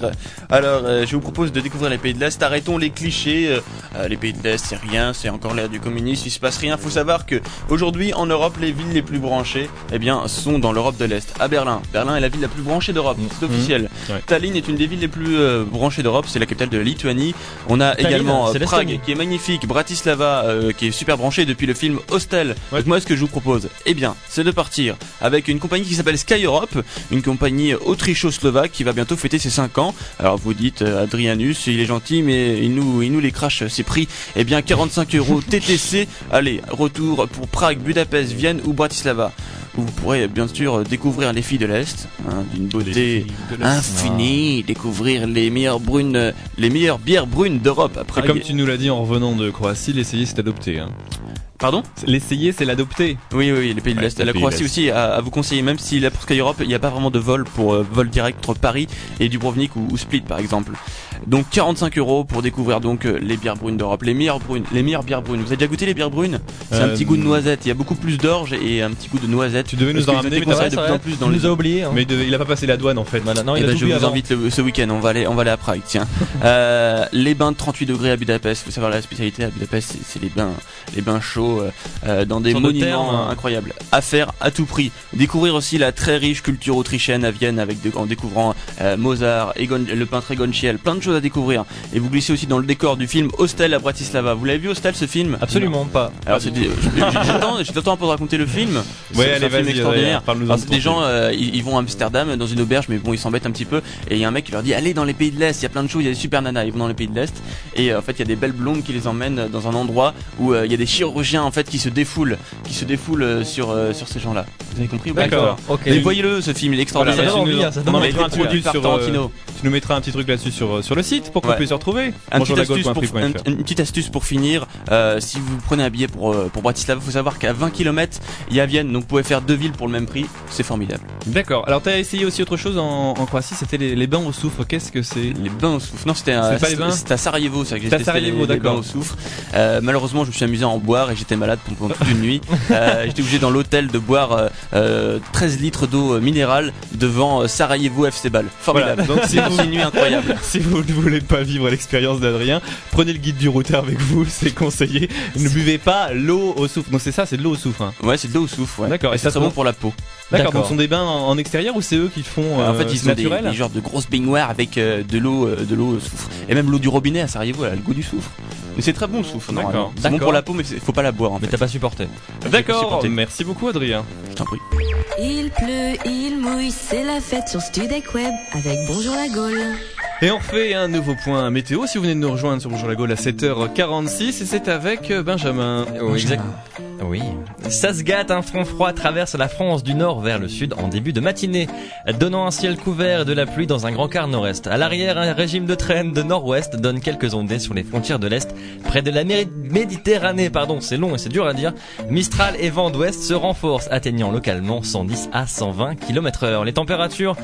Alors, euh, je vous propose de découvrir les pays de l'Est. Arrêtons les clichés. Euh, euh, les pays de l'Est, c'est rien, c'est encore l'ère du communisme. Il se passe rien. Faut savoir que aujourd'hui, en Europe, les villes les plus branchées, eh bien, sont dans l'Europe de l'Est. À Berlin. Berlin est la ville la plus branchée d'Europe. C'est officiel. Mmh. Ouais. Tallinn est une des villes les plus euh, branchées d'Europe. C'est la capitale de la Lituanie. On a Tallinn, également euh, c'est Prague, qui est magnifique. Bratislava, euh, qui est super branchée depuis le film Hostel. Donc moi, ce que je vous propose, eh bien, c'est de partir avec une compagnie qui s'appelle Sky Europe, une compagnie autricho-slovaque qui va bientôt fêter ses 5 ans. Alors vous dites, euh, Adrianus, il est gentil, mais il nous, il nous les crache ses prix. Eh bien, 45 euros TTC. Allez, retour pour Prague, Budapest, Vienne ou Bratislava. Où vous pourrez bien sûr découvrir les filles de l'Est, hein, d'une beauté infinie, découvrir les meilleures brunes, les meilleures bières brunes d'Europe. Après, Et comme tu nous l'as dit en revenant de Croatie, l'essayer c'est adopté. Hein. Pardon L'essayer c'est l'adopter. Oui, oui, oui, les pays de Ouais, l'Est. La Croatie aussi à, à vous conseiller, même si là pour Sky Europe, il n'y a pas vraiment de vol pour euh, vol direct entre Paris et Dubrovnik ou, ou Split par exemple. Donc 45 euros pour découvrir donc euh, les bières brunes d'Europe, les meilleures brunes, les meilleures bières brunes. Vous avez déjà goûté les bières brunes C'est un Euh, petit goût de noisette. Il y a beaucoup plus d'orge et un petit goût de noisette. Tu devais nous en ramener, t'as de plus en plus dans il les nous a oublié. hein. Mais il, devait- il a pas passé la douane en fait. Voilà, non, Eh il a ben, je vous avant. invite le- ce week-end, on va aller, on va aller à Prague, tiens. [laughs] Euh, les bains de 38 degrés à Budapest, faut savoir la spécialité à Budapest, c'est- c'est les bains, les bains chauds euh, euh, dans des de monuments terre, hein. incroyables. À faire à tout prix. Découvrir aussi la très riche culture autrichienne à Vienne avec de- en découvrant euh, Mozart, Egon, le peintre Egon Schiele, plein de choses à découvrir. Et vous glissez aussi dans le décor du film Hostel à Bratislava. Vous l'avez vu Hostel ce film? Absolument pas. alors temps pour raconter le film. Ouais, allez, un film extraordinaire. Alors, des gens, euh, ils, ils vont à Amsterdam dans une auberge, mais bon, ils s'embêtent un petit peu. Et il y a un mec qui leur dit allez dans les pays de l'Est, il y a plein de choses, il y a des super nanas. Ils vont dans les pays de l'Est et euh, en fait il y a des belles blondes qui les emmènent dans un endroit où euh, il y a des chirurgiens en fait qui se défoulent, qui se défoulent euh, sur euh, sur ces gens-là. Vous avez compris D'accord. Ok. Mais voyez-le, ce film, il est Voilà, extraordinaire. ça donne envie, ça on donne en envie. mettra un petit Produit truc par sur Tarantino. euh, Tu nous mettras un petit truc là-dessus sur, euh, sur le site pour qu'on Ouais. puisse se retrouver. Un petit Bonjour la astuce pour, un- une petite astuce pour finir, euh, si vous prenez un billet pour, pour Bratislava, faut savoir qu'à 20 km, il y a Vienne, donc vous pouvez faire deux villes pour le même prix, c'est formidable. D'accord. Alors t'as essayé aussi autre chose en, en Croatie, c'était les, les bains au soufre. Qu'est-ce que c'est? Les bains au soufre. Non, c'était C'est un- pas les bains? c'était à Sarajevo, ça que j'ai C'était à testé Sarajevo, les, les d'accord. bains au soufre. Euh, malheureusement, je me suis amusé à en boire et j'étais malade pendant toute une nuit. [laughs] Euh, j'étais obligé dans l'hôtel de boire euh, euh, 13 litres d'eau euh, minérale devant euh, Sarajevo FC Ball. Formidable. Voilà. Donc si vous, C'est une nuit incroyable. [laughs] si vous ne voulez pas vivre l'expérience d'Adrien, prenez le guide du routeur avec vous, [laughs] c'est conseillé. Ne buvez pas l'eau au soufre. Donc c'est ça, c'est de l'eau au soufre. hein. Ouais, c'est de l'eau au soufre. Ouais. D'accord. Et Et ça c'est très bon pour la peau. D'accord. Donc ce sont des bains en, extérieur ou c'est eux qui font euh, en fait, ils c'est ont des, des genres de grosses baignoires avec euh, de l'eau, euh, de l'eau au soufre. Et même l'eau du robinet à Sarajevo, elle a le goût du soufre. Mais c'est très bon le soufre. D'accord. C'est bon pour la peau, mais faut pas la boire en Mais t'as pas supporté. D'accord. Merci beaucoup Adrien. Je t'en prie. Il pleut, il mouille, c'est la fête sur Studek Web avec Bonjour la Gaule. Et on fait un nouveau point météo si vous venez de nous rejoindre sur Bonjour la Gaule à 7h46 et c'est avec euh, Benjamin. Oui, exact. Oui. Ça se gâte, un front froid traverse la France du nord vers le sud en début de matinée, donnant un ciel couvert et de la pluie dans un grand quart nord-est. À l'arrière, un régime de traîne de nord-ouest donne quelques ondées sur les frontières de l'est, près de la Méditerranée, pardon, c'est long et c'est dur à dire. Mistral et vent d'ouest se renforcent, atteignant localement 110 à 120 km heure. Les températures,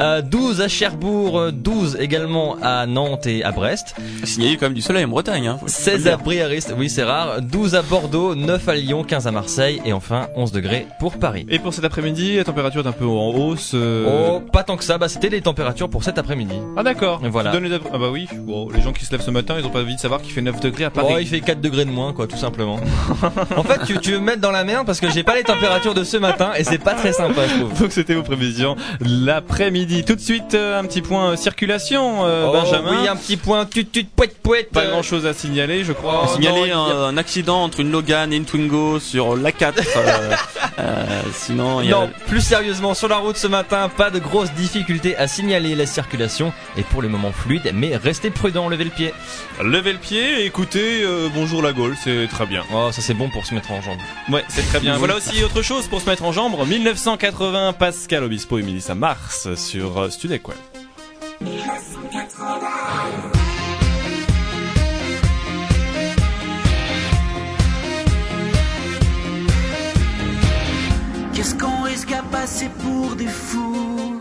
euh, 12 à Cherbourg, euh, 12 également à Nantes et à Brest. Signaler quand même du soleil en Bretagne. Hein. Faut- faut 16 le à dire. Briariste, oui c'est rare, 12 à Bordeaux, 9 à Lyon, 15 à Marseille et enfin 11 degrés pour Paris. Et pour cet après-midi, la température est un peu en hausse. euh, Oh, pas tant que ça, bah c'était les températures pour cet après-midi. Ah d'accord. Voilà. Les- Ah bah oui. Les gens qui se lèvent ce matin, ils ont pas envie de savoir qu'il fait 9 degrés à Paris. Oh, il fait 4 degrés de moins quoi, tout simplement. [laughs] en fait, tu, tu veux me mettre dans la merde parce que j'ai pas les températures de ce matin et c'est pas très sympa, je trouve. Donc c'était vos prévisions l'après-midi. Tout de suite, euh, un petit point euh, circulation, euh, Oh, Benjamin. Oui, un petit point tut tut poète poète. Pas grand chose à signaler, je crois. Oh, signaler non, un accident entre une Logan et une Twingo sur l'A4. euh, euh, sinon, il y a... Non, plus sérieusement, sur la route ce matin, pas de grosses difficultés à signaler. La circulation est pour le moment fluide, mais restez prudent, levez le pied. Levez le pied et écoutez euh, Bonjour la Gaule, c'est très bien. Oh, ça c'est bon pour se mettre en jambe. Ouais, c'est très bien. [laughs] Voilà aussi autre chose pour se mettre en jambe. 1980, Pascal Obispo et Melissa Mars sur euh, Studek Web. Qu'est-ce qu'on risque à passer pour des fous?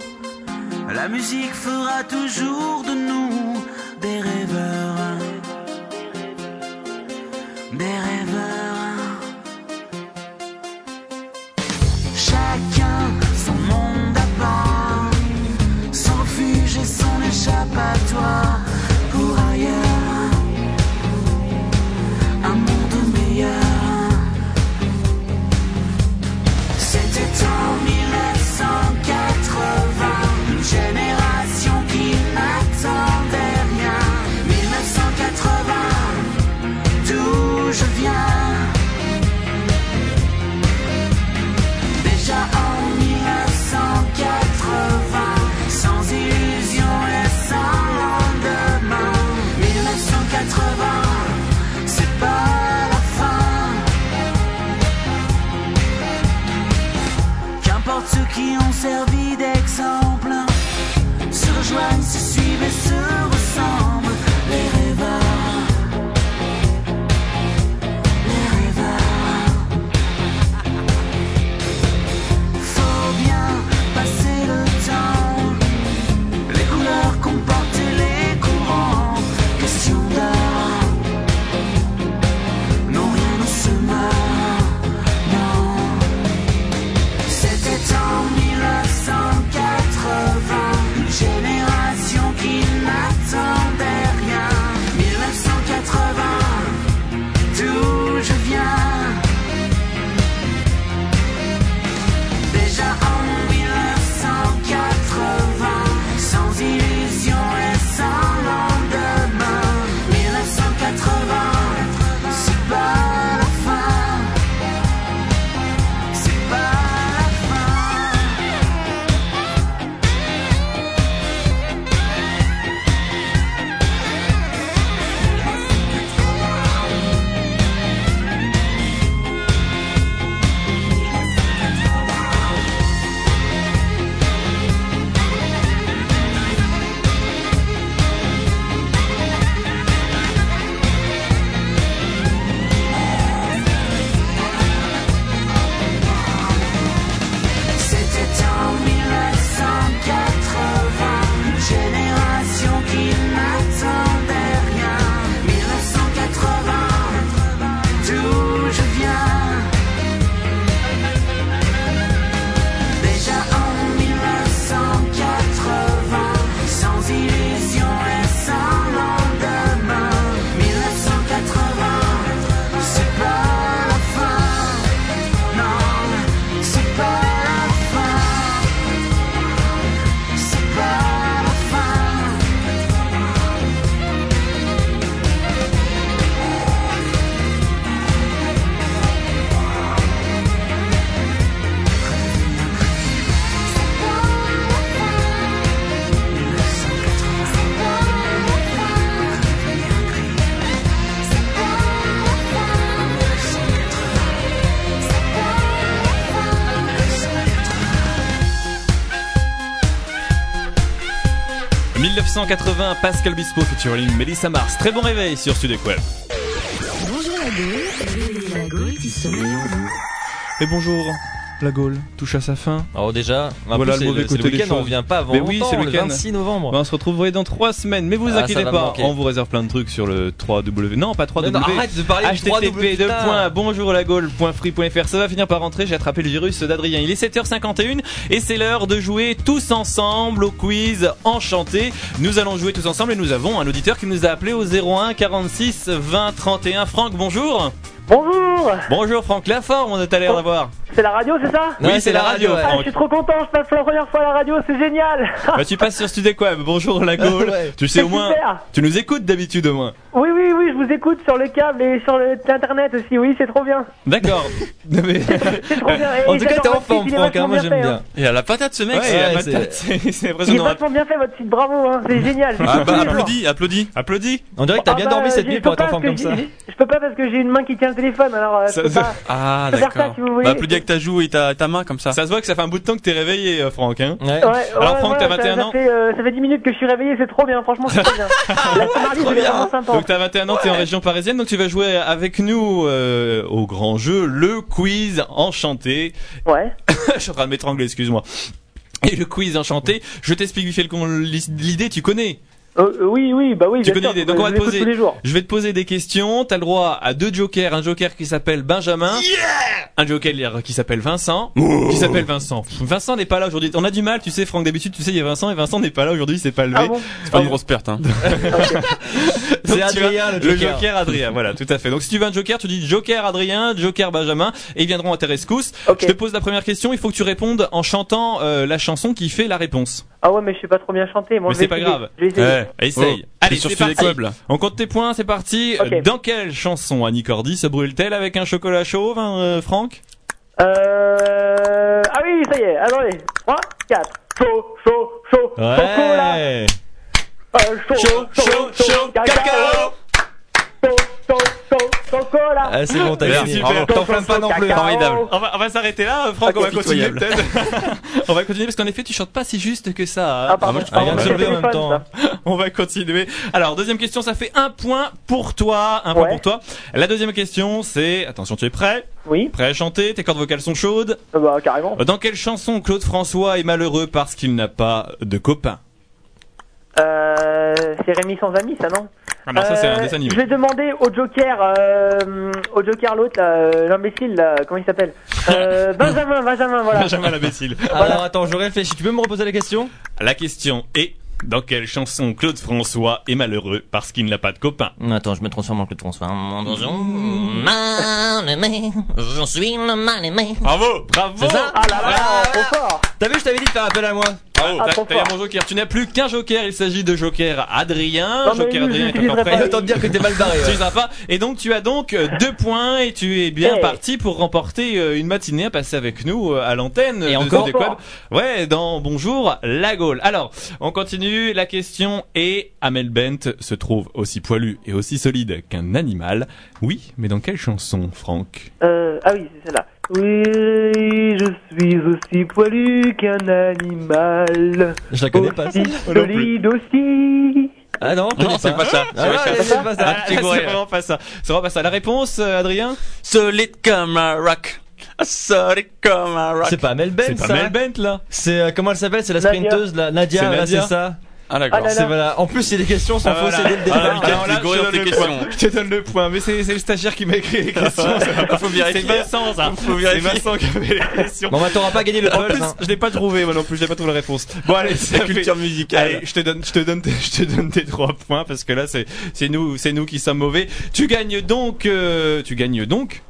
La musique fera toujours de nous des rêveurs. Des rêveurs. Chacun son monde à part, son refuge et son échappatoire 1980, Pascal Bispo featuring Melissa Mars. Très bon réveil sur Studio Web. Bonjour la Gaule, la Gaule qui sommeille en vous. Et bonjour. La Gaule touche à sa fin. Alors déjà, en voilà plus, le mauvais côté le week-end, on revient pas avant Mais oui, c'est le le week-end. 26 novembre. Ben, on se retrouverait dans trois semaines, mais vous Ah, inquiétez pas, on vous réserve plein de trucs sur le 3W. Non, pas 3W. Non, non, arrête de parler du 3W, HTTP bonjourlagaule.free.fr. Ça va finir par rentrer. J'ai attrapé le virus d'Adrien. Il est 7h51 et c'est l'heure de jouer tous ensemble au quiz enchanté. Nous allons jouer tous ensemble et nous avons un auditeur qui nous a appelé au 01 46 20 31. Franck, bonjour. Bonjour Bonjour Franck, la forme on a t'as l'air d'avoir. C'est la radio, c'est ça Oui, c'est la radio, Ah, Franck. je suis trop content, je passe pour la première fois à la radio, c'est génial Bah, tu passes sur Studec Web. Bonjour la Gaule. [laughs] Ouais. Tu sais au moins. super. Tu nous écoutes d'habitude au moins. Oui, oui, oui, je vous écoute sur le câble et sur le- l'internet aussi, oui, c'est trop bien. D'accord. [laughs] Non, mais- C'est trop bien. [laughs] Et En tout cas, j'adore t'es en votre forme, site, il est Franck, hein, vachement moi j'aime fait, bien. Et à la patate ce mec. Ouais, c'est- il a Ouais, pas de c'est- c'est Il est impressionnant. vachement bien fait votre site, bravo, hein, c'est génial. Ah j'écoute bah applaudis, applaudis. Applaudis. On dirait que t'as bien Ah bah, dormi cette nuit pour être pas en forme parce comme que ça. j'ai- Je peux pas parce que j'ai une main qui tient le téléphone, alors euh, je Ça peux se- pas. Ah Je peux faire ça, d'accord. si vous voulez. Bah applaudis avec ta joue et ta, ta main comme ça. Ça se voit que ça fait un bout de temps que t'es réveillé, euh, Franck. Hein. Ouais. Ouais, Alors, ouais, Franck, ouais, t'as ça- 21 ça ans fait, euh, ça fait 10 minutes que je suis réveillé, c'est trop bien, franchement, c'est trop bien. [laughs] La mardi, c'est vraiment sympa. Donc t'as 21 ans, t'es en région parisienne, donc tu vas jouer avec nous euh, au grand jeu, le quiz enchanté. Ouais. [coughs] Je suis en train de m'étrangler, excuse-moi. Et le quiz enchanté, je t'explique vite fait le con- l'idée, tu connais. Euh, euh, oui, oui, bah oui, Tu bien connais sûr, l'idée. Donc je on va te poser. tous les jours. Je vais te poser des questions. T'as le droit à deux jokers. Un joker qui s'appelle Benjamin. un joker qui s'appelle Vincent. Qui s'appelle Vincent. Vincent n'est pas là aujourd'hui. On a du mal, tu sais, Franck. D'habitude, tu sais, il y a Vincent et Vincent n'est pas là aujourd'hui. C'est pas levé. Ah bon C'est pas une grosse perte hein. [laughs] Donc, C'est Adrien, le le joker. joker Adrien. Voilà, tout à fait. Donc si tu veux un joker, tu dis joker Adrien, joker Benjamin, et ils viendront à tes rescousses. Je te pose la première question. Il faut que tu répondes en chantant euh, la chanson qui fait la réponse. Ah ouais, mais je sais pas trop bien chanter. Moi, Mais je vais c'est pas grave. Essayer. Eh, Essaye. oh, Allez, c'est parti. On compte tes points, c'est parti. Dans quelle chanson Annie Cordy se brûle-t-elle avec un chocolat chauve, hein, euh, Franck Euh... Ah oui, ça y est, attendez. 3, 4. Chaud, chaud, chaud. Chocolat. Ouais. Euh, chaud, chaud, chaud, chaud. Cacao. Chaud, chaud, chaud, chocolat. Ah, c'est bon, t'as gagné. super. T'enflammes pas non plus. hein. Formidable. On va, on va s'arrêter là, Franck. Ok, on va continuer peut-être. [laughs] on va continuer parce qu'en effet, tu chantes pas si juste que ça. hein. Ah, pardon, Ah, c'est lever en même temps. ça. [laughs] On va continuer. Alors, deuxième question, ça fait un point pour toi. Un point Ouais. pour toi. La deuxième question, c'est, attention, tu es prêt? Oui, Prêt à chanter? Tes cordes vocales sont chaudes? Euh, bah carrément. Dans quelle chanson Claude François est malheureux parce qu'il n'a pas de copain? Euh, c'est Rémi sans amis, ça non Ah non, ça c'est un Euh, dessin animé. Je vais demander au Joker, euh, au Joker l'autre, là, euh, l'imbécile, là, comment il s'appelle euh, [laughs] Benjamin, Benjamin, voilà. Benjamin l'imbécile. Alors attends, je réfléchis. Tu peux me reposer la question La question est dans quelle chanson Claude François est malheureux parce qu'il n'a pas de copain? Attends, je me transforme en Claude François. Mal aimé, je suis le mal aimé. Bravo, bravo. C'est ça? Ah là là, trop fort T'as vu, je t'avais dit de faire appel à moi. Bravo, Ah, t'as- mon joker. Tu n'as plus qu'un joker. Il s'agit de joker Adrien. Non, joker lui, Adrien je est encore prêt. dire que t'es mal barré. [laughs] Tu ouais. es sympa. Et donc tu as donc euh, deux points et tu es bien Hey. parti pour remporter euh, une matinée à passer avec nous euh, à l'antenne Et de encore Web. Ouais, dans Bonjour la Gaule. Alors, on continue. La question est Amel Bent se trouve aussi poilu et aussi solide qu'un animal. Oui, mais dans quelle chanson, Franck? Euh, Ah oui, c'est celle-là. Oui, je suis aussi poilu qu'un animal. Je la connais pas. Aussi solide aussi. Ah non, Non, c'est pas ça. Ah ouais, C'est c'est pas ça. Ah, c'est vraiment pas ça. C'est vraiment pas ça. La réponse, euh, Adrien Solide comme un rock. Solide comme un rock. C'est pas Mel C'est Bent, pas ça Mel Bent là C'est euh, comment elle s'appelle? C'est la sprinteuse, la Nadia. C'est voilà, Nadia. c'est ça? Ah d'accord. Ah là là. C'est voilà. En plus, c'est des questions sans Ah, fausser voilà. dès le Ah, départ. Alors là, je te donne le point. questions. Je te donne le point, mais c'est c'est le stagiaire qui m'a écrit les questions. [laughs] Faut vérifier. C'est Vincent, ça. Faut C'est vérifier. Vincent qui avait les questions. Bon, bah, t'auras pas gagné le [laughs] En buzz. plus, hein. je l'ai pas trouvé moi non plus, je l'ai pas trouvé la réponse. Bon [laughs] allez, ça La culture musicale. Allez, je te donne, je te donne, tes- je te donne tes trois points parce que là c'est, c'est nous, c'est nous qui sommes mauvais. Tu gagnes donc, euh, tu gagnes donc.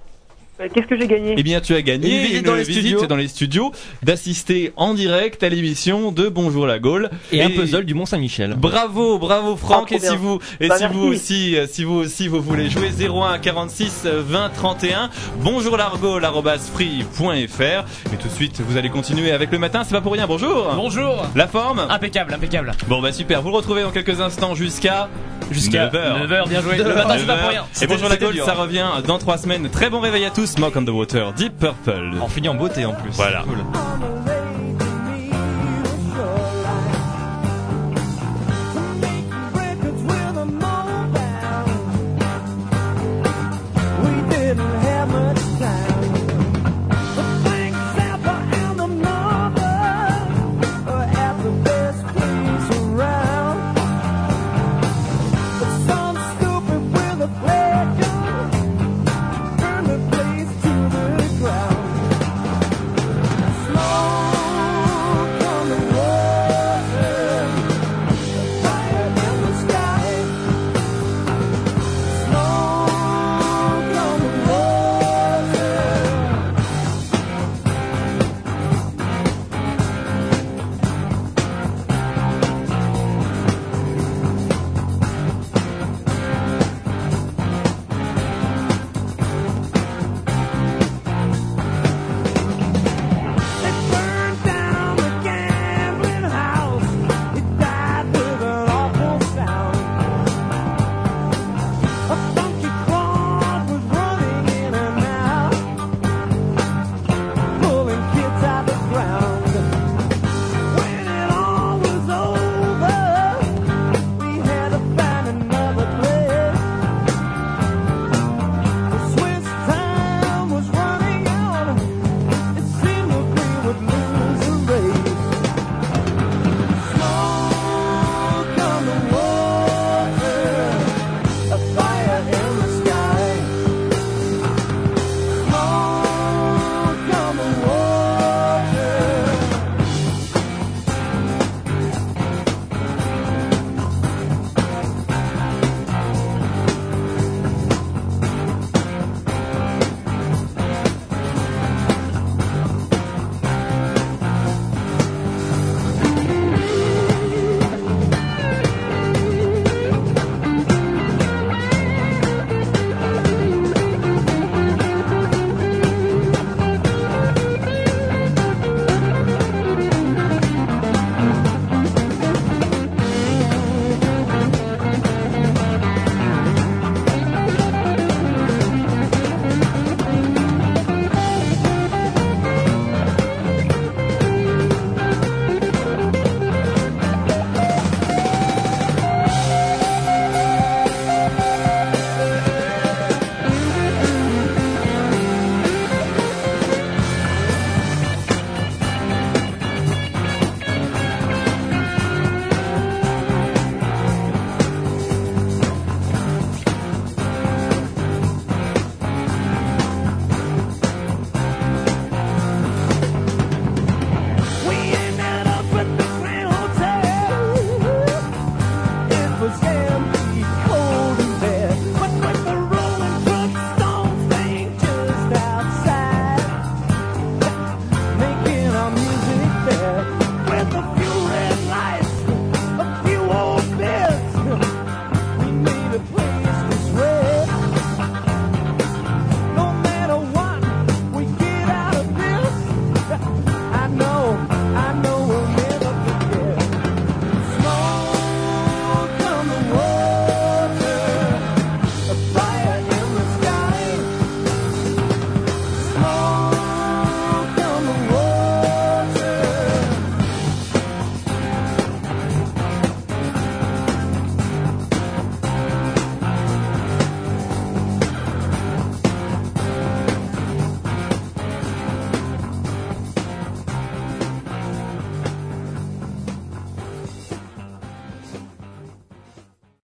Euh, Qu'est-ce que j'ai gagné? Eh bien, tu as gagné Une visite dans les studios. dans les studios, d'assister en direct à l'émission de Bonjour la Gaule Et un puzzle du Mont Saint-Michel. Bravo, bravo Franck. Ah, et si vous, et Bah, si merci. vous aussi, euh, si vous aussi vous voulez jouer 01 46 euh, 20 31. Bonjour l'argot, free.fr. Et tout de suite, vous allez continuer avec le matin. C'est pas pour rien. Bonjour. Bonjour La forme. Impeccable, impeccable. Bon bah super. Vous le retrouvez dans quelques instants jusqu'à Jusqu'à 9h. 9h, bien joué. Le matin, c'est pas pour rien. Et bonjour la Gaule, ça revient dans trois semaines. Très bon réveil à tous. Smoke on the Water, Deep Purple. On finit en beauté en plus. Voilà. Cool.